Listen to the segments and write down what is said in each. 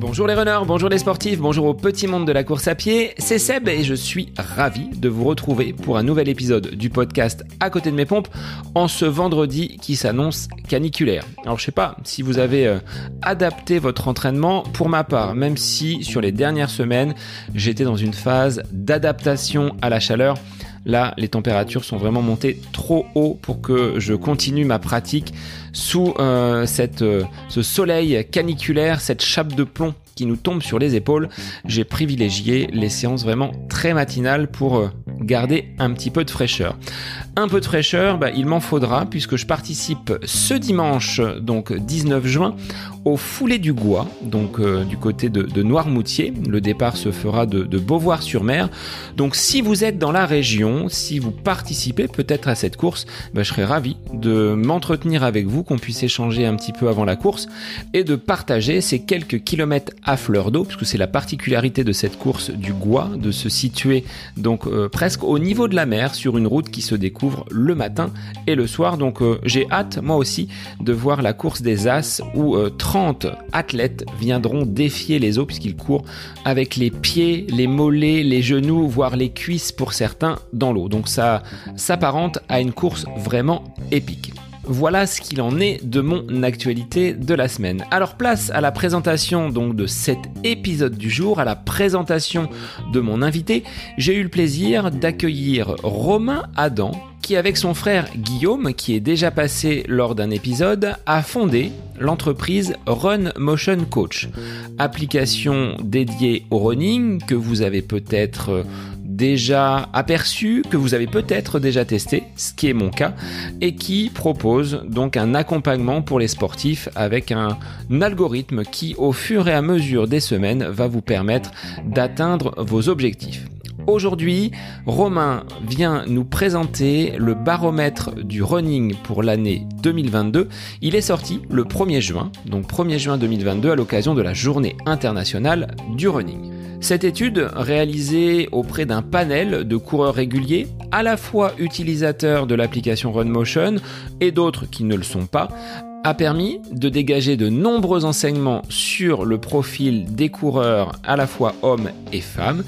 Bonjour les runners, bonjour les sportifs, bonjour au petit monde de la course à pied, c'est Seb et je suis ravi de vous retrouver pour un nouvel épisode du podcast À côté de mes pompes en ce vendredi qui s'annonce caniculaire. Alors je sais pas si vous avez euh, adapté votre entraînement pour ma part, même si sur les dernières semaines j'étais dans une phase d'adaptation à la chaleur. Là, les températures sont vraiment montées trop haut pour que je continue ma pratique sous euh, cette, euh, ce soleil caniculaire, cette chape de plomb nous tombe sur les épaules. J'ai privilégié les séances vraiment très matinales pour euh, garder un petit peu de fraîcheur. Un peu de fraîcheur, bah, il m'en faudra puisque je participe ce dimanche, donc 19 juin, au Foulé du Gois, donc euh, du côté de, Noirmoutier. Le départ se fera de, Beauvoir-sur-Mer. Donc si vous êtes dans la région, si vous participez peut-être à cette course, bah, je serais ravi de m'entretenir avec vous, qu'on puisse échanger un petit peu avant la course et de partager ces quelques kilomètres à fleur d'eau, puisque c'est la particularité de cette course du Gois, de se situer donc euh, presque au niveau de la mer sur une route qui se découvre le matin et le soir. Donc euh, j'ai hâte moi aussi de voir la course des As où 30 athlètes viendront défier les eaux puisqu'ils courent avec les pieds, les mollets, les genoux, voire les cuisses pour certains dans l'eau. Donc ça s'apparente à une course vraiment épique. Voilà ce qu'il en est de mon actualité de la semaine. Alors place à la présentation donc de cet épisode du jour, à la présentation de mon invité. J'ai eu le plaisir d'accueillir Romain Adam qui avec son frère Guillaume, qui est déjà passé lors d'un épisode, a fondé l'entreprise Run Motion Coach, application dédiée au running que vous avez peut-être déjà aperçu, que vous avez peut-être déjà testé, ce qui est mon cas, et qui propose donc un accompagnement pour les sportifs avec un, algorithme qui, au fur et à mesure des semaines, va vous permettre d'atteindre vos objectifs. Aujourd'hui, Romain vient nous présenter le baromètre du running pour l'année 2022. Il est sorti le 1er juin, donc 1er juin 2022 à l'occasion de la journée internationale du running. Cette étude, réalisée auprès d'un panel de coureurs réguliers, à la fois utilisateurs de l'application RunMotion et d'autres qui ne le sont pas, a permis de dégager de nombreux enseignements sur le profil des coureurs à la fois hommes et femmes,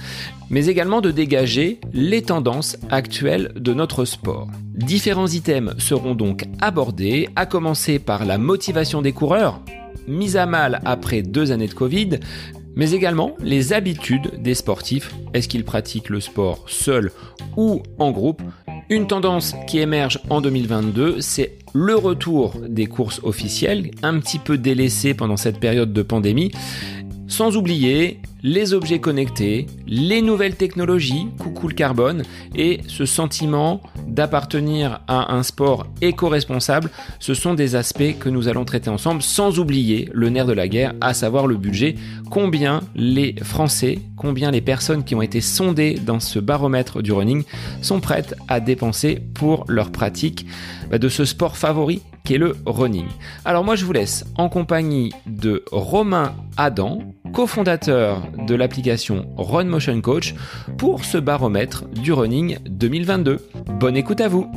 mais également de dégager les tendances actuelles de notre sport. Différents items seront donc abordés, à commencer par la motivation des coureurs, mise à mal après deux années de Covid, mais également les habitudes des sportifs. Est-ce qu'ils pratiquent le sport seul ou en groupe? Une tendance qui émerge en 2022, c'est le retour des courses officielles, un petit peu délaissées pendant cette période de pandémie. Sans oublier les objets connectés, les nouvelles technologies, coucou le carbone, et ce sentiment d'appartenir à un sport éco-responsable, ce sont des aspects que nous allons traiter ensemble, sans oublier le nerf de la guerre, à savoir le budget. Combien les Français, combien les personnes qui ont été sondées dans ce baromètre du running sont prêtes à dépenser pour leur pratique bah, de ce sport favori qui est le running. Alors moi je vous laisse en compagnie de Romain Adam, cofondateur de l'application Run Motion Coach pour ce baromètre du running 2022. Bonne écoute à vous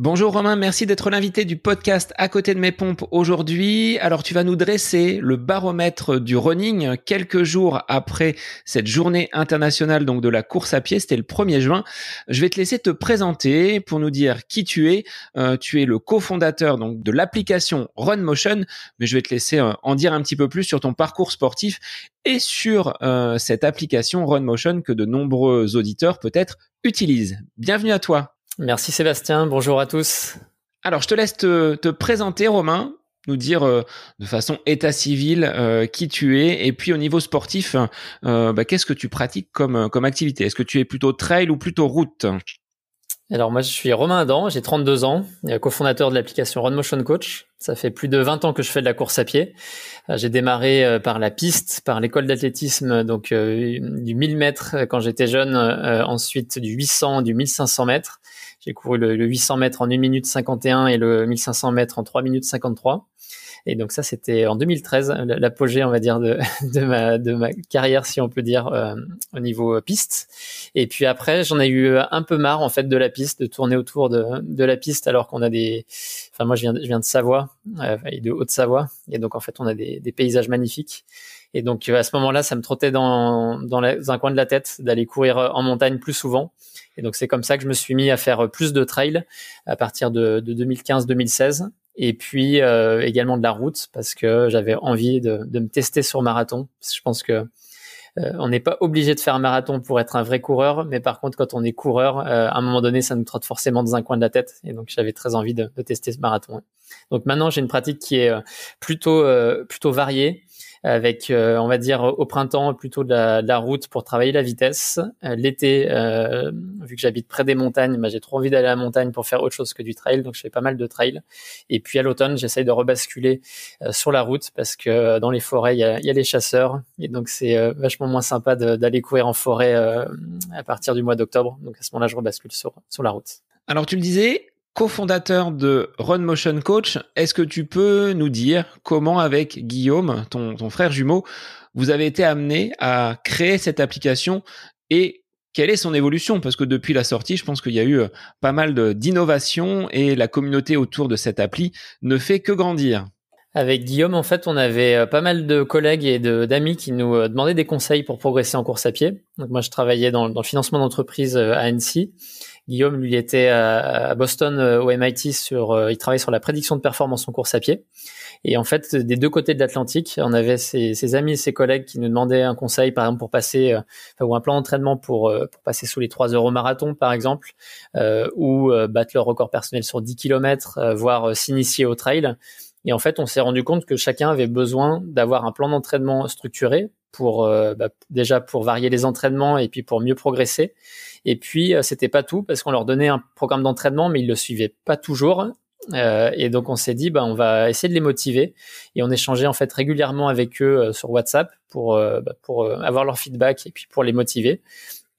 Bonjour Romain, merci d'être l'invité du podcast À côté de mes pompes aujourd'hui. Alors tu vas nous dresser le baromètre du running quelques jours après cette journée internationale donc de la course à pied, c'était le 1er juin. Je vais te laisser te présenter pour nous dire qui tu es. Euh, tu es le cofondateur donc de l'application Run Motion, mais je vais te laisser euh, en dire un petit peu plus sur ton parcours sportif et sur euh, cette application Run Motion que de nombreux auditeurs peut-être utilisent. Bienvenue à toi. Merci Sébastien, bonjour à tous. Alors je te laisse te, présenter Romain, nous dire euh, de façon état civil euh, qui tu es et puis au niveau sportif, euh, bah, qu'est-ce que tu pratiques comme, comme activité? Est-ce que tu es plutôt trail ou plutôt route? Alors moi je suis Romain Adam, j'ai 32 ans, cofondateur de l'application Run Motion Coach. Ça fait plus de 20 ans que je fais de la course à pied. J'ai démarré par la piste, par l'école d'athlétisme, donc du 1000 mètres quand j'étais jeune, ensuite du 800, du 1500 mètres. J'ai couru le, 800 mètres en 1 minute 51 et le 1500 mètres en 3 minutes 53. Et donc ça, c'était en 2013, l'apogée, on va dire, de, ma, de ma carrière, si on peut dire, euh, au niveau piste. Et puis après, j'en ai eu un peu marre, en fait, de la piste, de tourner autour de, de la piste, alors qu'on a des... Enfin, moi, je viens, je viens de Savoie, euh, et de Haute-Savoie. Et donc, en fait, on a des paysages magnifiques. Et donc à ce moment-là, ça me trottait dans, dans, un coin de la tête d'aller courir en montagne plus souvent. Et donc c'est comme ça que je me suis mis à faire plus de trail à partir de, de 2015-2016. Et puis euh, également de la route parce que j'avais envie de, de, me tester sur marathon. Je pense que euh, on n'est pas obligé de faire un marathon pour être un vrai coureur, mais par contre quand on est coureur, euh, à un moment donné, ça nous trotte forcément dans un coin de la tête. Et donc j'avais très envie de, de tester ce marathon. Donc maintenant j'ai une pratique qui est plutôt plutôt variée avec, euh, on va dire, au printemps plutôt de la, route pour travailler la vitesse. Euh, l'été, euh, vu que j'habite près des montagnes, bah, j'ai trop envie d'aller à la montagne pour faire autre chose que du trail, donc je fais pas mal de trail. Et puis à l'automne, j'essaye de rebasculer sur la route parce que dans les forêts, il y a, y a, les chasseurs, et donc c'est vachement moins sympa d'aller courir en forêt à partir du mois d'octobre. Donc à ce moment-là, je rebascule sur, sur la route. Alors tu le disais, cofondateur de Run Motion Coach. Est-ce que tu peux nous dire comment, avec Guillaume, ton, frère jumeau, vous avez été amené à créer cette application et quelle est son évolution? Parce que depuis la sortie, je pense qu'il y a eu euh, pas mal d'innovations et la communauté autour de cette appli ne fait que grandir. Avec Guillaume, en fait, on avait euh, pas mal de collègues et d'amis qui nous euh, demandaient des conseils pour progresser en course à pied. Moi, je travaillais dans, dans le financement d'entreprise à Annecy Guillaume, lui, était à, Boston euh, au MIT sur, euh, il travaillait sur la prédiction de performance en course à pied. Et en fait, des deux côtés de l'Atlantique, on avait ses, amis et ses collègues qui nous demandaient un conseil, par exemple, pour passer, euh, ou un plan d'entraînement pour, pour passer sous les 3 heures au marathon, par exemple, ou battre leur record personnel sur 10 km, voire s'initier au trail. Et en fait, on s'est rendu compte que chacun avait besoin d'avoir un plan d'entraînement structuré pour bah, déjà pour varier les entraînements et puis pour mieux progresser et puis, euh, c'était pas tout parce qu'on leur donnait un programme d'entraînement, mais ils le suivaient pas toujours. Euh, et donc on s'est dit, bah, on va essayer de les motiver et on échangeait en fait régulièrement avec eux euh, sur WhatsApp pour bah, pour avoir leur feedback et puis pour les motiver.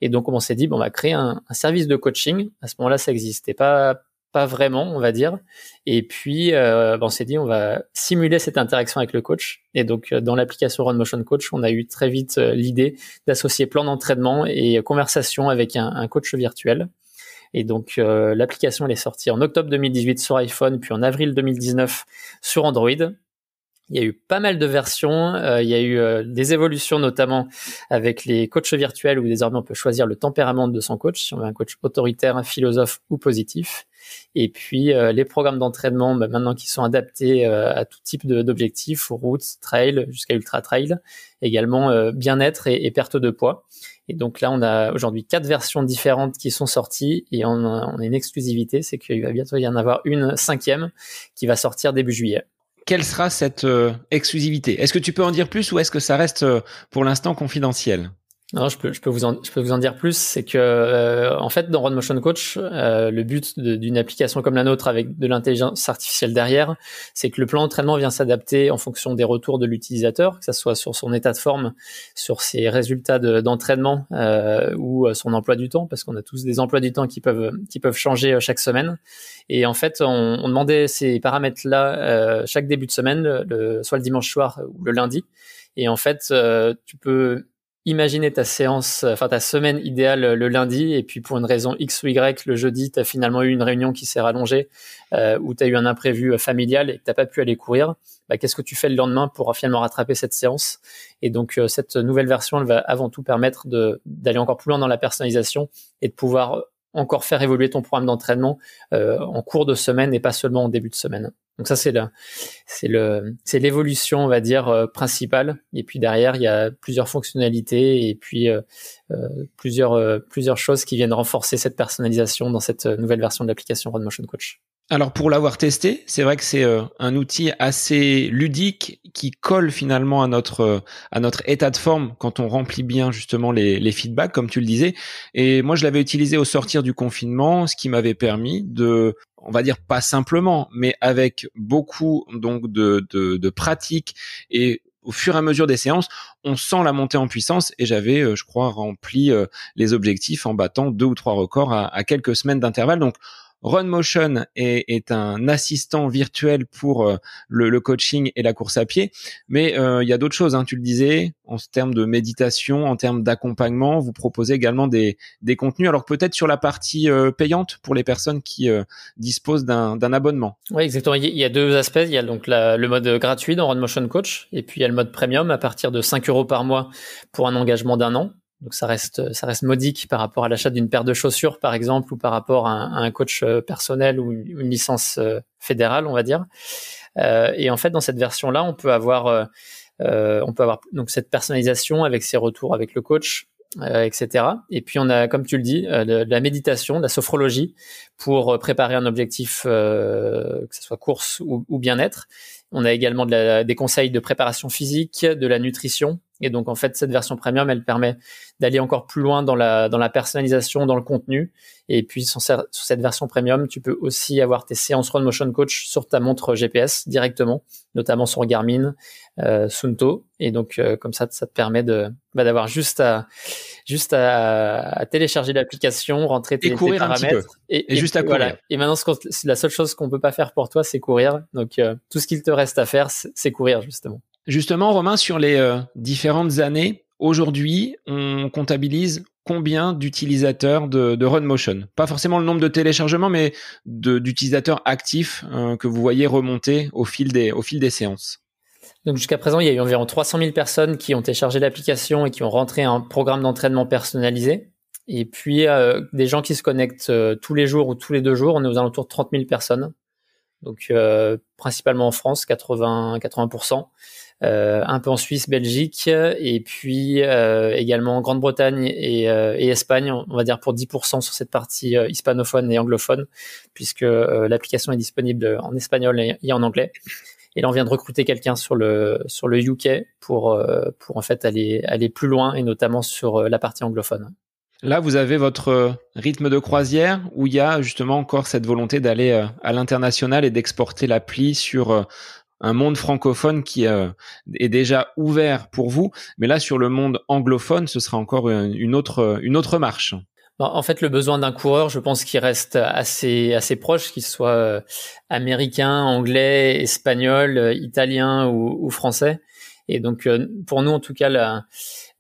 Et donc on s'est dit, on va créer un, un service de coaching. À ce moment-là, ça n'existait pas pas vraiment, on va dire. Et puis, euh, ben, on s'est dit, on va simuler cette interaction avec le coach. Et donc, euh, dans l'application Run Motion Coach, on a eu très vite euh, l'idée d'associer plan d'entraînement et conversation avec un, coach virtuel. Et donc, l'application, elle est sortie en octobre 2018 sur iPhone, puis en avril 2019 sur Android. Il y a eu pas mal de versions, il y a eu des évolutions notamment avec les coachs virtuels où désormais on peut choisir le tempérament de son coach, si on veut un coach autoritaire, un philosophe ou positif. Et puis euh, les programmes d'entraînement, bah, maintenant qui sont adaptés euh, à tout type d'objectifs, route, trail, jusqu'à ultra trail, également euh, bien-être et, perte de poids. Et donc là, on a aujourd'hui quatre versions différentes qui sont sorties et on on a une exclusivité, c'est qu'il va bientôt y en avoir une cinquième qui va sortir début juillet quelle sera cette exclusivité? Est-ce que tu peux en dire plus ou est-ce que ça reste pour l'instant confidentiel? Non, je peux, je peux vous en, je peux vous en dire plus. C'est que, euh, en fait, dans Run Motion Coach, euh, le but d'une application comme la nôtre avec de l'intelligence artificielle derrière, c'est que le plan d'entraînement vient s'adapter en fonction des retours de l'utilisateur, que ce soit sur son état de forme, sur ses résultats d'entraînement euh, ou son emploi du temps, parce qu'on a tous des emplois du temps qui peuvent, qui peuvent changer chaque semaine. Et en fait, on, on demandait ces paramètres-là chaque début de semaine, le, soit le dimanche soir ou le lundi. Et en fait, tu peux imaginer ta séance, enfin ta semaine idéale le lundi, et puis pour une raison X ou Y, le jeudi, tu as finalement eu une réunion qui s'est rallongée, euh, ou tu as eu un imprévu familial et que tu pas pu aller courir, bah, qu'est-ce que tu fais le lendemain pour finalement rattraper cette séance? Et donc euh, cette nouvelle version, elle va avant tout permettre d'aller encore plus loin dans la personnalisation et de pouvoir encore faire évoluer ton programme d'entraînement euh, en cours de semaine et pas seulement en début de semaine. Donc ça c'est l'évolution on va dire euh, principale et puis derrière il y a plusieurs fonctionnalités et puis euh, plusieurs plusieurs choses qui viennent renforcer cette personnalisation dans cette nouvelle version de l'application Run Motion Coach. Alors pour l'avoir testé, c'est vrai que c'est euh, un outil assez ludique qui colle finalement à notre euh, à notre état de forme quand on remplit bien justement les, les feedbacks comme tu le disais. Et moi je l'avais utilisé au sortir du confinement, ce qui m'avait permis de on va dire pas simplement, mais avec beaucoup donc de, de, de pratique et au fur et à mesure des séances, on sent la montée en puissance et j'avais, euh, je crois, rempli les objectifs en battant deux ou trois records à, à quelques semaines d'intervalle. Donc RunMotion est, un assistant virtuel pour euh, le, coaching et la course à pied, mais il y a d'autres choses. Hein, tu le disais, en termes de méditation, en termes d'accompagnement, vous proposez également des, des contenus. Alors peut-être sur la partie payante pour les personnes qui disposent d'un abonnement. Oui, exactement. Il y a deux aspects. Il y a donc le mode gratuit dans RunMotion Coach, et puis il y a le mode premium à partir de 5 euros par mois pour un engagement d'un an. Donc ça reste, ça reste modique par rapport à l'achat d'une paire de chaussures, par exemple, ou par rapport à un, coach euh, personnel ou une, licence euh, fédérale, on va dire. Euh, et en fait, dans cette version-là, on peut avoir, on peut avoir donc cette personnalisation avec ses retours avec le coach, etc. Et puis on a, comme tu le dis, la méditation, la sophrologie pour préparer un objectif, que ce soit course ou, ou bien-être. On a également de la, des conseils de préparation physique, de la nutrition, et donc en fait, cette version premium, elle permet d'aller encore plus loin dans la, dans la personnalisation, dans le contenu. Et puis sur, cette version premium, tu peux aussi avoir tes séances Run Motion Coach sur ta montre GPS directement, notamment sur Garmin, euh, Sunto. Et donc euh, comme ça, ça te permet de bah, d'avoir juste à juste à, télécharger l'application, rentrer tes, courir paramètres et, juste à courir. Et maintenant, la seule chose qu'on peut pas faire pour toi, c'est courir. Donc euh, tout ce qu'il te reste à faire, c'est courir justement. Justement, Romain, sur les euh, différentes années, aujourd'hui, on comptabilise combien d'utilisateurs de, RunMotion? Pas forcément le nombre de téléchargements, mais d'utilisateurs actifs euh, que vous voyez remonter au fil des, au fil des séances. Donc jusqu'à présent, il y a eu environ 300 000 personnes qui ont téléchargé l'application et qui ont rentré un programme d'entraînement personnalisé. Et puis euh, des gens qui se connectent tous les jours ou tous les deux jours, on est aux alentours de 30 000 personnes. Donc principalement en France, 80 80%. Euh, un peu en Suisse, Belgique, et puis euh, également Grande-Bretagne et, euh, et, Espagne, on va dire pour 10% sur cette partie hispanophone et anglophone, puisque l'application est disponible en espagnol et, en anglais. Et là, on vient de recruter quelqu'un sur le sur le UK pour pour en fait aller aller plus loin et notamment sur la partie anglophone. Là, vous avez votre rythme de croisière où il y a justement encore cette volonté d'aller à l'international et d'exporter l'appli sur un monde francophone qui euh, est déjà ouvert pour vous, mais là sur le monde anglophone, ce sera encore une autre une autre marche. En fait, le besoin d'un coureur, je pense qu'il reste assez assez proche, qu'il soit euh, américain, anglais, espagnol, euh, italien ou, français. Et donc, pour nous, en tout cas,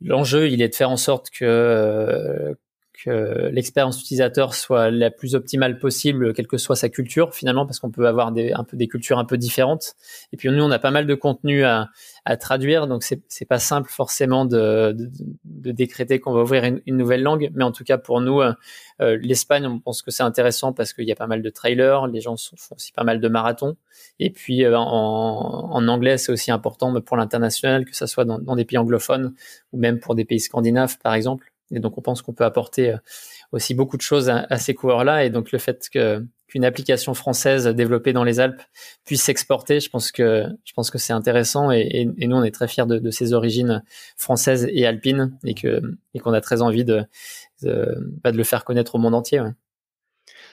l'enjeu, il est de faire en sorte que que l'expérience utilisateur soit la plus optimale possible, quelle que soit sa culture finalement, parce qu'on peut avoir des, un peu des cultures un peu différentes. Et puis nous, on a pas mal de contenu à, à traduire, donc c'est c'est pas simple forcément de, de, de décréter qu'on va ouvrir une, nouvelle langue, mais en tout cas pour nous, euh, euh, l'Espagne, on pense que c'est intéressant parce qu'il y a pas mal de trailers, les gens font aussi pas mal de marathons, et puis euh, en, en, anglais, c'est aussi important pour l'international, que ça soit dans, dans des pays anglophones ou même pour des pays scandinaves par exemple. Et donc, on pense qu'on peut apporter euh, aussi beaucoup de choses à, ces coureurs-là. Et donc, le fait que qu'une application française développée dans les Alpes puisse s'exporter, je pense que je pense que c'est intéressant. Et, nous, on est très fiers de, ces origines françaises et alpines, et qu'on a très envie bah, de, le faire connaître au monde entier.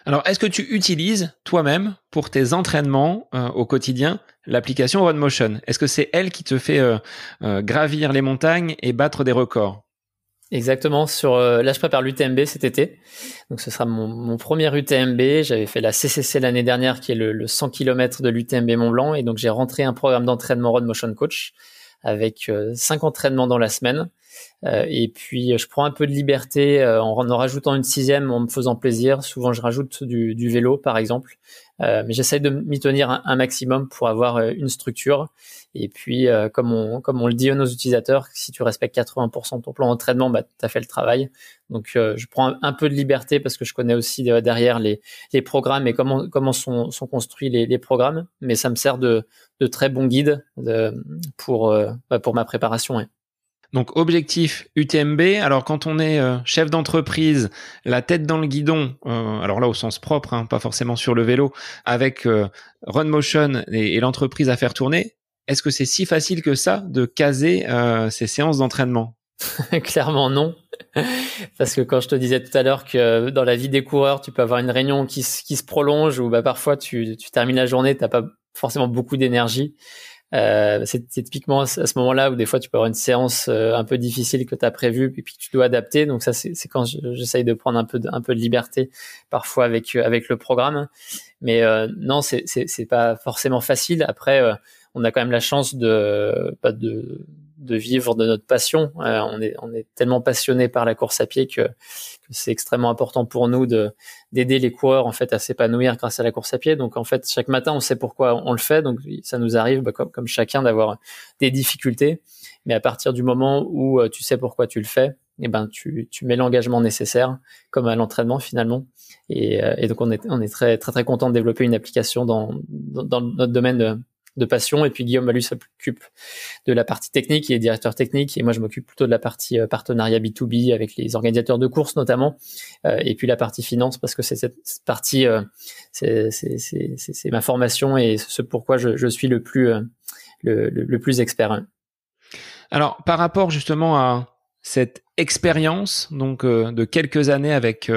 Alors, est-ce que tu utilises toi-même pour tes entraînements euh, au quotidien l'application RunMotion Est-ce que c'est elle qui te fait euh, gravir les montagnes et battre des records? Exactement. Sur euh, là, je prépare l'UTMB cet été. Donc, ce sera mon, mon premier UTMB. J'avais fait la CCC l'année dernière, qui est le, le 100 km de l'UTMB Mont Blanc, et donc j'ai rentré un programme d'entraînement Road Motion Coach avec euh, cinq entraînements dans la semaine. Euh, et puis je prends un peu de liberté en, en rajoutant une sixième, en me faisant plaisir. Souvent, je rajoute du, du vélo, par exemple. Euh, mais j'essaie de m'y tenir un, maximum pour avoir une structure. Et puis, euh, comme, on, comme on le dit à nos utilisateurs, si tu respectes 80% de ton plan d'entraînement, bah, tu as fait le travail. Donc, euh, je prends un, peu de liberté parce que je connais aussi derrière les, les programmes et comment, comment sont, sont construits les, les programmes. Mais ça me sert de, de très bon guide de, pour, euh, bah, pour ma préparation. Donc objectif UTMB. Alors quand on est chef d'entreprise, la tête dans le guidon, alors là au sens propre, hein, pas forcément sur le vélo, avec RunMotion et, et l'entreprise à faire tourner, est-ce que c'est si facile que ça de caser euh, ces séances d'entraînement? Clairement non. Parce que quand je te disais tout à l'heure que dans la vie des coureurs, tu peux avoir une réunion qui, qui se prolonge ou bah, parfois tu, tu termines la journée, tu n'as pas forcément beaucoup d'énergie. Euh, c'est typiquement à ce moment-là où des fois tu peux avoir une séance euh, un peu difficile que tu as prévue et puis tu dois adapter. Donc ça, c'est quand j'essaye de prendre un peu de, un peu de liberté parfois avec euh, avec le programme. Mais euh, non, c'est c'est pas forcément facile. Après, on a quand même la chance de pas de de vivre de notre passion. Euh, on est on est tellement passionné par la course à pied que, que c'est extrêmement important pour nous de d'aider les coureurs en fait à s'épanouir grâce à la course à pied. Donc en fait chaque matin on sait pourquoi on le fait. Donc ça nous arrive bah, comme, comme chacun d'avoir des difficultés, mais à partir du moment où euh, tu sais pourquoi tu le fais, eh ben tu, tu mets l'engagement nécessaire comme à l'entraînement finalement. Et, euh, et, donc on est on est très très très content de développer une application dans dans, dans notre domaine de de passion. Et puis Guillaume, lui, s'occupe de la partie technique, il est directeur technique, et moi, je m'occupe plutôt de la partie euh, partenariat B2B avec les organisateurs de courses notamment, euh, et puis la partie finance, parce que c'est cette partie, euh, c'est ma formation et ce pourquoi je, suis le plus, expert. Alors, par rapport justement à cette expérience donc de quelques années avec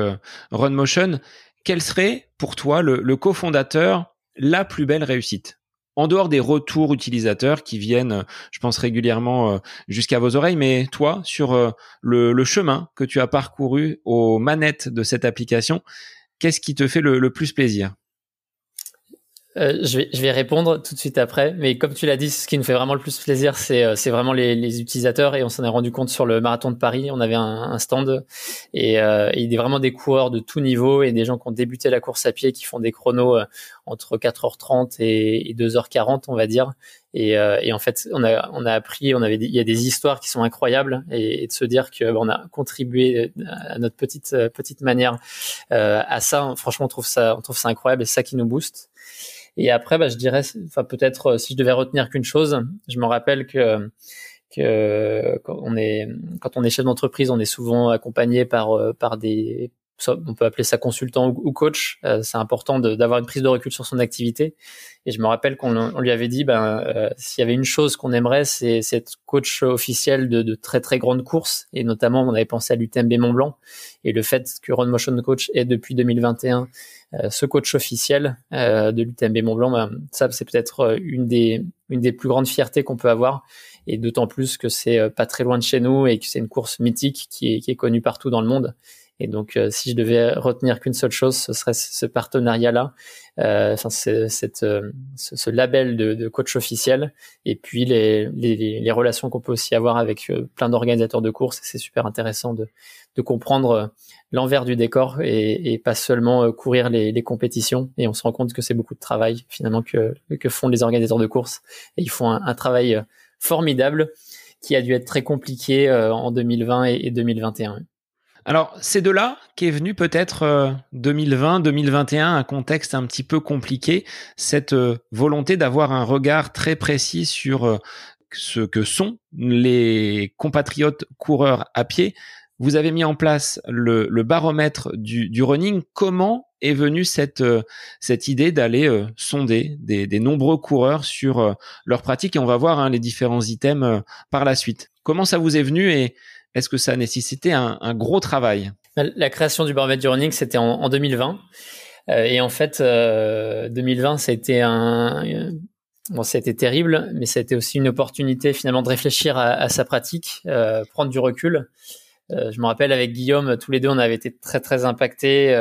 RunMotion, quel serait pour toi le cofondateur la plus belle réussite? En dehors des retours utilisateurs qui viennent, je pense régulièrement euh, jusqu'à vos oreilles, mais toi, sur euh, le, chemin que tu as parcouru aux manettes de cette application, qu'est-ce qui te fait le plus plaisir? Euh, je, vais, je vais répondre tout de suite après, mais comme tu l'as dit, ce qui nous fait vraiment le plus plaisir, c'est euh, c'est vraiment les, les, utilisateurs et on s'en est rendu compte sur le marathon de Paris. On avait un, un stand et, euh, il y a vraiment des coureurs de tout niveau et des gens qui ont débuté la course à pied qui font des chronos euh, entre 4h30 et, et 2h40, on va dire. Et, et, en fait, on a on a appris, on avait il y a des histoires qui sont incroyables et, de se dire que on a contribué à notre petite petite manière à ça. Franchement, on trouve ça on trouve ça incroyable et c'est ça qui nous booste. Et après, bah, je dirais, enfin peut-être euh, si je devais retenir qu'une chose, je me rappelle que que quand on est quand on est chef d'entreprise, on est souvent accompagné par euh, par des on peut appeler ça consultant ou, coach. Euh, c'est important d'avoir une prise de recul sur son activité. Et je me rappelle qu'on lui avait dit, ben, euh, s'il y avait une chose qu'on aimerait, c'est être coach officiel de, très très grandes courses. Et notamment, on avait pensé à l'UTMB Mont Blanc. Et le fait que Run Motion Coach est depuis 2021 euh, ce coach officiel de l'UTMB Mont Blanc, ben, ça c'est peut-être une des plus grandes fiertés qu'on peut avoir. Et d'autant plus que c'est pas très loin de chez nous et que c'est une course mythique qui est connue partout dans le monde. Et donc, euh, si je devais retenir qu'une seule chose, ce serait ce partenariat-là, euh, enfin, cette, euh, ce, label de, de, coach officiel, et puis les, les, les relations qu'on peut aussi avoir avec euh, plein d'organisateurs de courses. C'est super intéressant de, de comprendre l'envers du décor et, et pas seulement courir les, les, compétitions. Et on se rend compte que c'est beaucoup de travail finalement que, que font les organisateurs de courses. Et ils font un, un travail formidable qui a dû être très compliqué en 2020 et, et 2021. Alors, c'est de là qu'est venu peut-être 2020, euh, 2021, un contexte un petit peu compliqué, cette euh, volonté d'avoir un regard très précis sur euh, ce que sont les compatriotes coureurs à pied. Vous avez mis en place le, baromètre du, running. Comment est venue cette, cette idée d'aller sonder des, nombreux coureurs sur leur pratique Et on va voir hein, les différents items par la suite. Comment ça vous est venu est-ce que ça a nécessité un, gros travail? La création du baromètre du running, c'était en, 2020. Euh, et en fait, 2020, euh, ça a été un, bon, terrible, mais ça a été aussi une opportunité finalement de réfléchir à, sa pratique, euh, prendre du recul. je me rappelle avec Guillaume, tous les deux, on avait été très très impactés,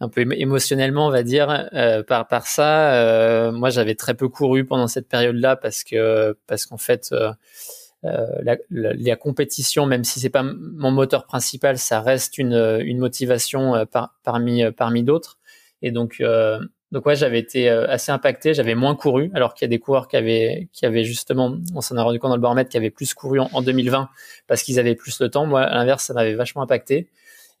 un peu émotionnellement, on va dire, par par ça. moi, j'avais très peu couru pendant cette période-là parce que parce qu'en fait euh, la, compétition, même si c'est pas mon moteur principal, ça reste une, une motivation euh, par, parmi euh, parmi d'autres. Et donc donc ouais, j'avais été assez impacté, j'avais moins couru, alors qu'il y a des coureurs qui avaient, qui avaient justement, on s'en a rendu compte dans le baromètre, qui avaient plus couru en, 2020 parce qu'ils avaient plus le temps. Moi, à l'inverse, ça m'avait vachement impacté.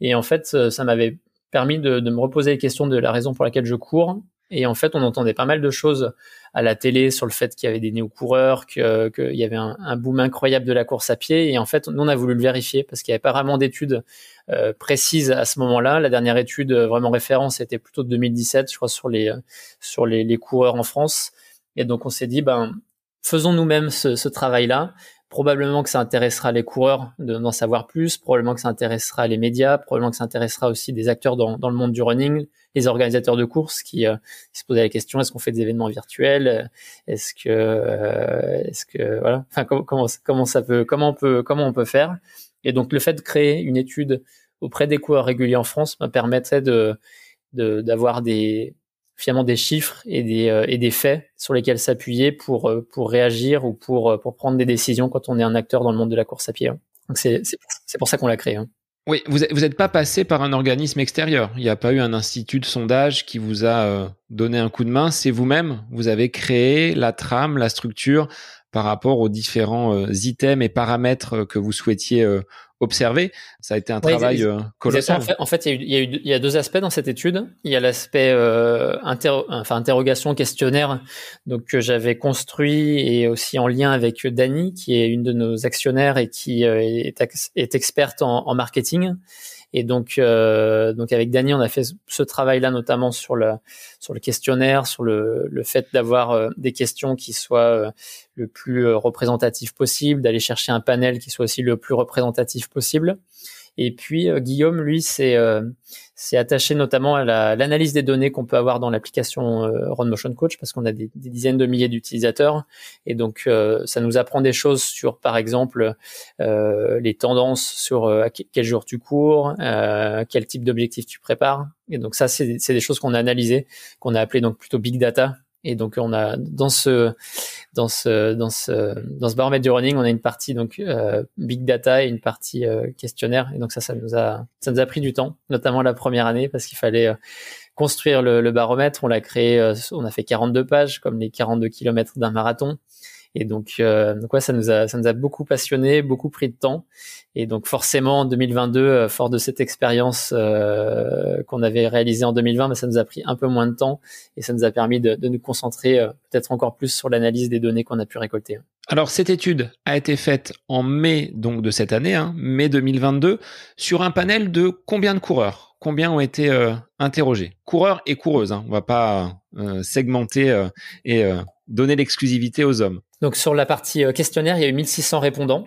Et en fait, ça m'avait permis de, me reposer les questions de la raison pour laquelle je cours et en fait, on entendait pas mal de choses à la télé sur le fait qu'il y avait des néo-coureurs, qu'il y avait un, boom incroyable de la course à pied. Et en fait, nous, on a voulu le vérifier parce qu'il n'y avait pas vraiment d'études euh, précises à ce moment-là. La dernière étude euh, vraiment référence était plutôt de 2017, je crois, sur les, sur les, coureurs en France. Et donc, on s'est dit, ben, faisons nous-mêmes ce travail-là Probablement que ça intéressera les coureurs d'en savoir plus, probablement que ça intéressera les médias, probablement que ça intéressera aussi des acteurs dans, dans le monde du running, les organisateurs de courses qui, euh, se posaient la question est-ce qu'on fait des événements virtuels Est-ce que, euh, est-ce que, voilà, enfin comment, comment ça peut, comment on peut, comment on peut faire. Et donc le fait de créer une étude auprès des coureurs réguliers en France me permettrait de d'avoir des finalement des chiffres et des, euh, et des faits sur lesquels s'appuyer pour, euh, pour réagir ou pour, euh, pour prendre des décisions quand on est un acteur dans le monde de la course à pied. Hein. Donc c'est, pour ça qu'on l'a créé. Hein. Oui, vous n'êtes pas passé par un organisme extérieur. Il n'y a pas eu un institut de sondage qui vous a donné un coup de main. C'est vous-même. Vous avez créé la trame, la structure par rapport aux différents items et paramètres que vous souhaitiez observé. Ça a été un travail euh, colossal. En fait, il, y a il, y a deux aspects dans cette étude. Il y a l'aspect euh, enfin, interrogation, questionnaire, donc que j'avais construit et aussi en lien avec Dani, qui est une de nos actionnaires et qui euh, est, est, experte en, en marketing. Et donc, euh, donc avec Dany, on a fait ce travail-là notamment sur le sur le questionnaire, sur le, le fait d'avoir euh, des questions qui soient euh, le plus euh, représentatif possible, d'aller chercher un panel qui soit aussi le plus représentatif possible. Et puis Guillaume, lui, c'est c'est attaché notamment à l'analyse des données qu'on peut avoir dans l'application euh, Run Motion Coach parce qu'on a des, dizaines de milliers d'utilisateurs. Et donc euh, ça nous apprend des choses sur par exemple euh, les tendances sur quel jour tu cours, quel type d'objectif tu prépares. Et donc ça c'est des choses qu'on a analysées qu'on a appelé donc plutôt big data et donc on a dans ce dans ce dans ce dans ce baromètre du running, on a une partie donc euh, big data et une partie euh, questionnaire. Et donc ça, ça nous a ça nous a pris du temps, notamment la première année parce qu'il fallait euh, construire le, le, baromètre. On l'a créé, on a fait 42 pages comme les 42 kilomètres d'un marathon. Et donc, euh, ça nous a, beaucoup passionné, beaucoup pris de temps. Et donc forcément, en 2022, euh, fort de cette expérience euh, qu'on avait réalisée en 2020, bah, ça nous a pris un peu moins de temps et ça nous a permis de, nous concentrer peut-être encore plus sur l'analyse des données qu'on a pu récolter. Alors cette étude a été faite en mai donc de cette année, hein, mai 2022, sur un panel de combien de coureurs? Combien ont été interrogés? Coureurs et coureuses. Hein, on va pas segmenter et donner l'exclusivité aux hommes. Donc sur la partie euh, questionnaire, il y a eu 1600 répondants.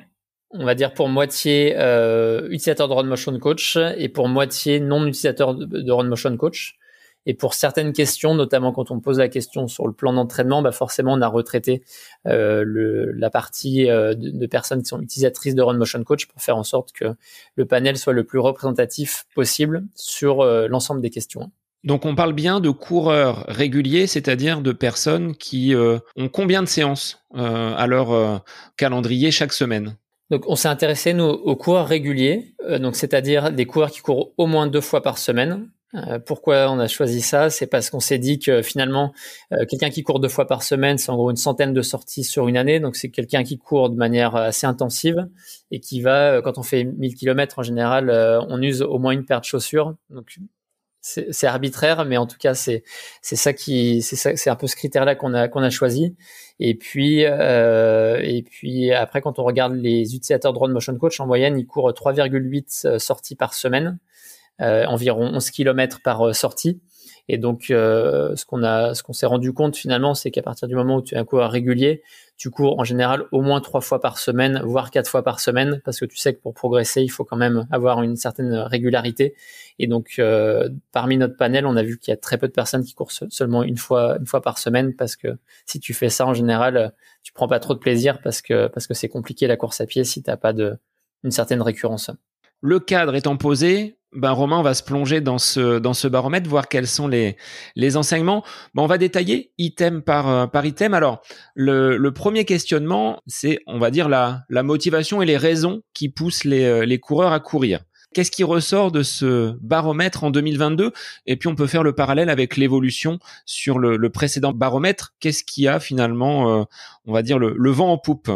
On va dire pour moitié euh, utilisateurs de Run Motion Coach et pour moitié non utilisateurs de, de Run Motion Coach. Et pour certaines questions, notamment quand on pose la question sur le plan d'entraînement, bah forcément on a retraité euh, la partie euh, de, personnes qui sont utilisatrices de Run Motion Coach pour faire en sorte que le panel soit le plus représentatif possible sur l'ensemble des questions. Donc on parle bien de coureurs réguliers, c'est-à-dire de personnes qui euh, ont combien de séances euh, à leur euh, calendrier chaque semaine? Donc, on s'est intéressé nous aux coureurs réguliers, donc c'est-à-dire des coureurs qui courent au moins deux fois par semaine. pourquoi on a choisi ça? C'est parce qu'on s'est dit que finalement, quelqu'un qui court deux fois par semaine, c'est en gros une centaine de sorties sur une année. Donc, c'est quelqu'un qui court de manière assez intensive et qui va, quand on fait 1000 km en général, on use au moins une paire de chaussures. Donc, c'est arbitraire, mais en tout cas, c'est c'est ça qui c'est c'est un peu ce critère-là qu'on a qu'on a choisi. Et puis euh, et puis après, quand on regarde les utilisateurs de Run Motion Coach, en moyenne, ils courent 3,8 euh, sorties par semaine, euh, environ 11 km par sortie. Et donc, ce qu'on a, ce qu'on s'est rendu compte finalement, c'est qu'à partir du moment où tu es un coureur régulier, tu cours en général au moins trois fois par semaine, voire quatre fois par semaine, parce que tu sais que pour progresser, il faut quand même avoir une certaine régularité. Et donc, euh, parmi notre panel, on a vu qu'il y a très peu de personnes qui courent seulement une fois, une fois par semaine, parce que si tu fais ça en général, tu prends pas trop de plaisir parce que parce que c'est compliqué la course à pied si t'as pas de une certaine récurrence. Le cadre étant posé, ben Romain, on va se plonger dans ce dans ce baromètre, voir quels sont les les enseignements. Ben, on va détailler item par euh, par item. Alors le, le premier questionnement, c'est on va dire la la motivation et les raisons qui poussent les euh, les coureurs à courir. Qu'est-ce qui ressort de ce baromètre en 2022 Et puis on peut faire le parallèle avec l'évolution sur le, le précédent baromètre. Qu'est-ce qui a finalement, euh, on va dire, le, le, vent en poupe?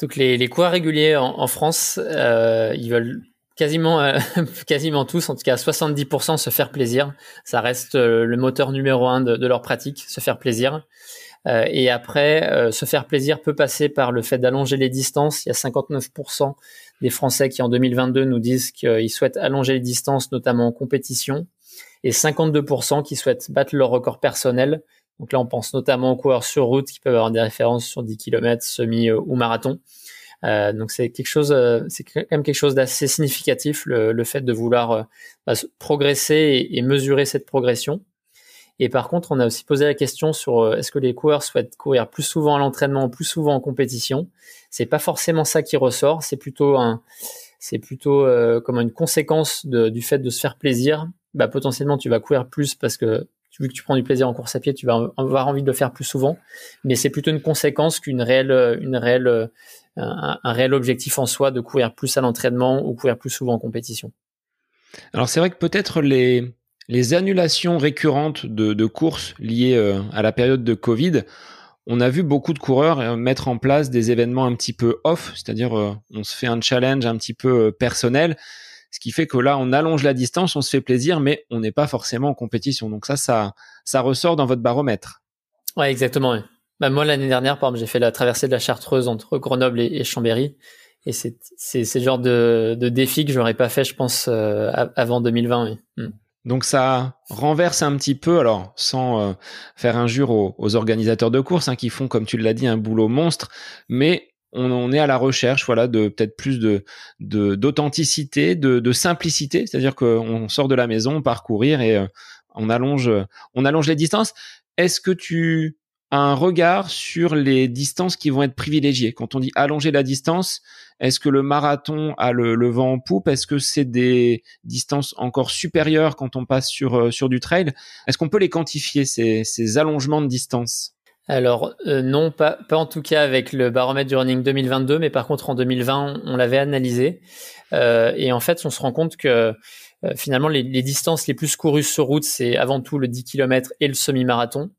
Donc les, les coureurs réguliers en, en France, euh, ils veulent quasiment euh, quasiment tous, en tout cas 70% se faire plaisir. Ça reste euh, le moteur numéro un de, leur pratique, se faire plaisir. Euh, et après, se faire plaisir peut passer par le fait d'allonger les distances. Il y a 59% des Français qui en 2022 nous disent qu'ils souhaitent allonger les distances, notamment en compétition, et 52% qui souhaitent battre leur record personnel. Donc là, on pense notamment aux coureurs sur route qui peuvent avoir des références sur 10 km, semi ou marathon. Donc c'est quelque chose, c'est quand même quelque chose d'assez significatif le, fait de vouloir bah, progresser et, mesurer cette progression. Et par contre, on a aussi posé la question sur est-ce que les coureurs souhaitent courir plus souvent à l'entraînement, plus souvent en compétition? C'est pas forcément ça qui ressort. C'est plutôt un, c'est plutôt comme une conséquence du fait de se faire plaisir. Bah, potentiellement, tu vas courir plus parce que vu que tu prends du plaisir en course à pied, tu vas avoir envie de le faire plus souvent. Mais c'est plutôt une conséquence qu'une réelle, une réelle, un, réel objectif en soi de courir plus à l'entraînement ou courir plus souvent en compétition. Alors c'est vrai que peut-être les, les annulations récurrentes de, de courses liées euh, à la période de Covid, on a vu beaucoup de coureurs euh, mettre en place des événements un petit peu off, c'est-à-dire euh, on se fait un challenge un petit peu personnel ce qui fait que là, on allonge la distance, on se fait plaisir, mais on n'est pas forcément en compétition. Donc ça, ça, ça ressort dans votre baromètre. Ouais, exactement. Bah, moi, l'année dernière, par exemple, j'ai fait la traversée de la Chartreuse entre Grenoble et, Chambéry. Et c'est le genre de, de défi que j'aurais pas fait, je pense, euh, avant 2020. Hmm. Donc ça renverse un petit peu, alors sans euh, faire injure aux, aux, organisateurs de courses hein, qui font, comme tu l'as dit, un boulot monstre, mais on, est à la recherche voilà de peut-être plus de d'authenticité de, de, simplicité c'est-à-dire qu'on sort de la maison parcourir et euh, on allonge on allonge les distances est-ce que tu un regard sur les distances qui vont être privilégiées quand on dit allonger la distance est-ce que le marathon a le, vent en poupe? Est-ce que c'est des distances encore supérieures quand on passe sur euh, sur du trail? Est-ce qu'on peut les quantifier ces, ces allongements de distance? Alors euh, non, pas, pas en tout cas avec le baromètre du running 2022, mais par contre en 2020, on, l'avait analysé. Euh, et en fait, on se rend compte que euh, finalement, les, distances les plus courues sur route, c'est avant tout le 10 km et le semi-marathon.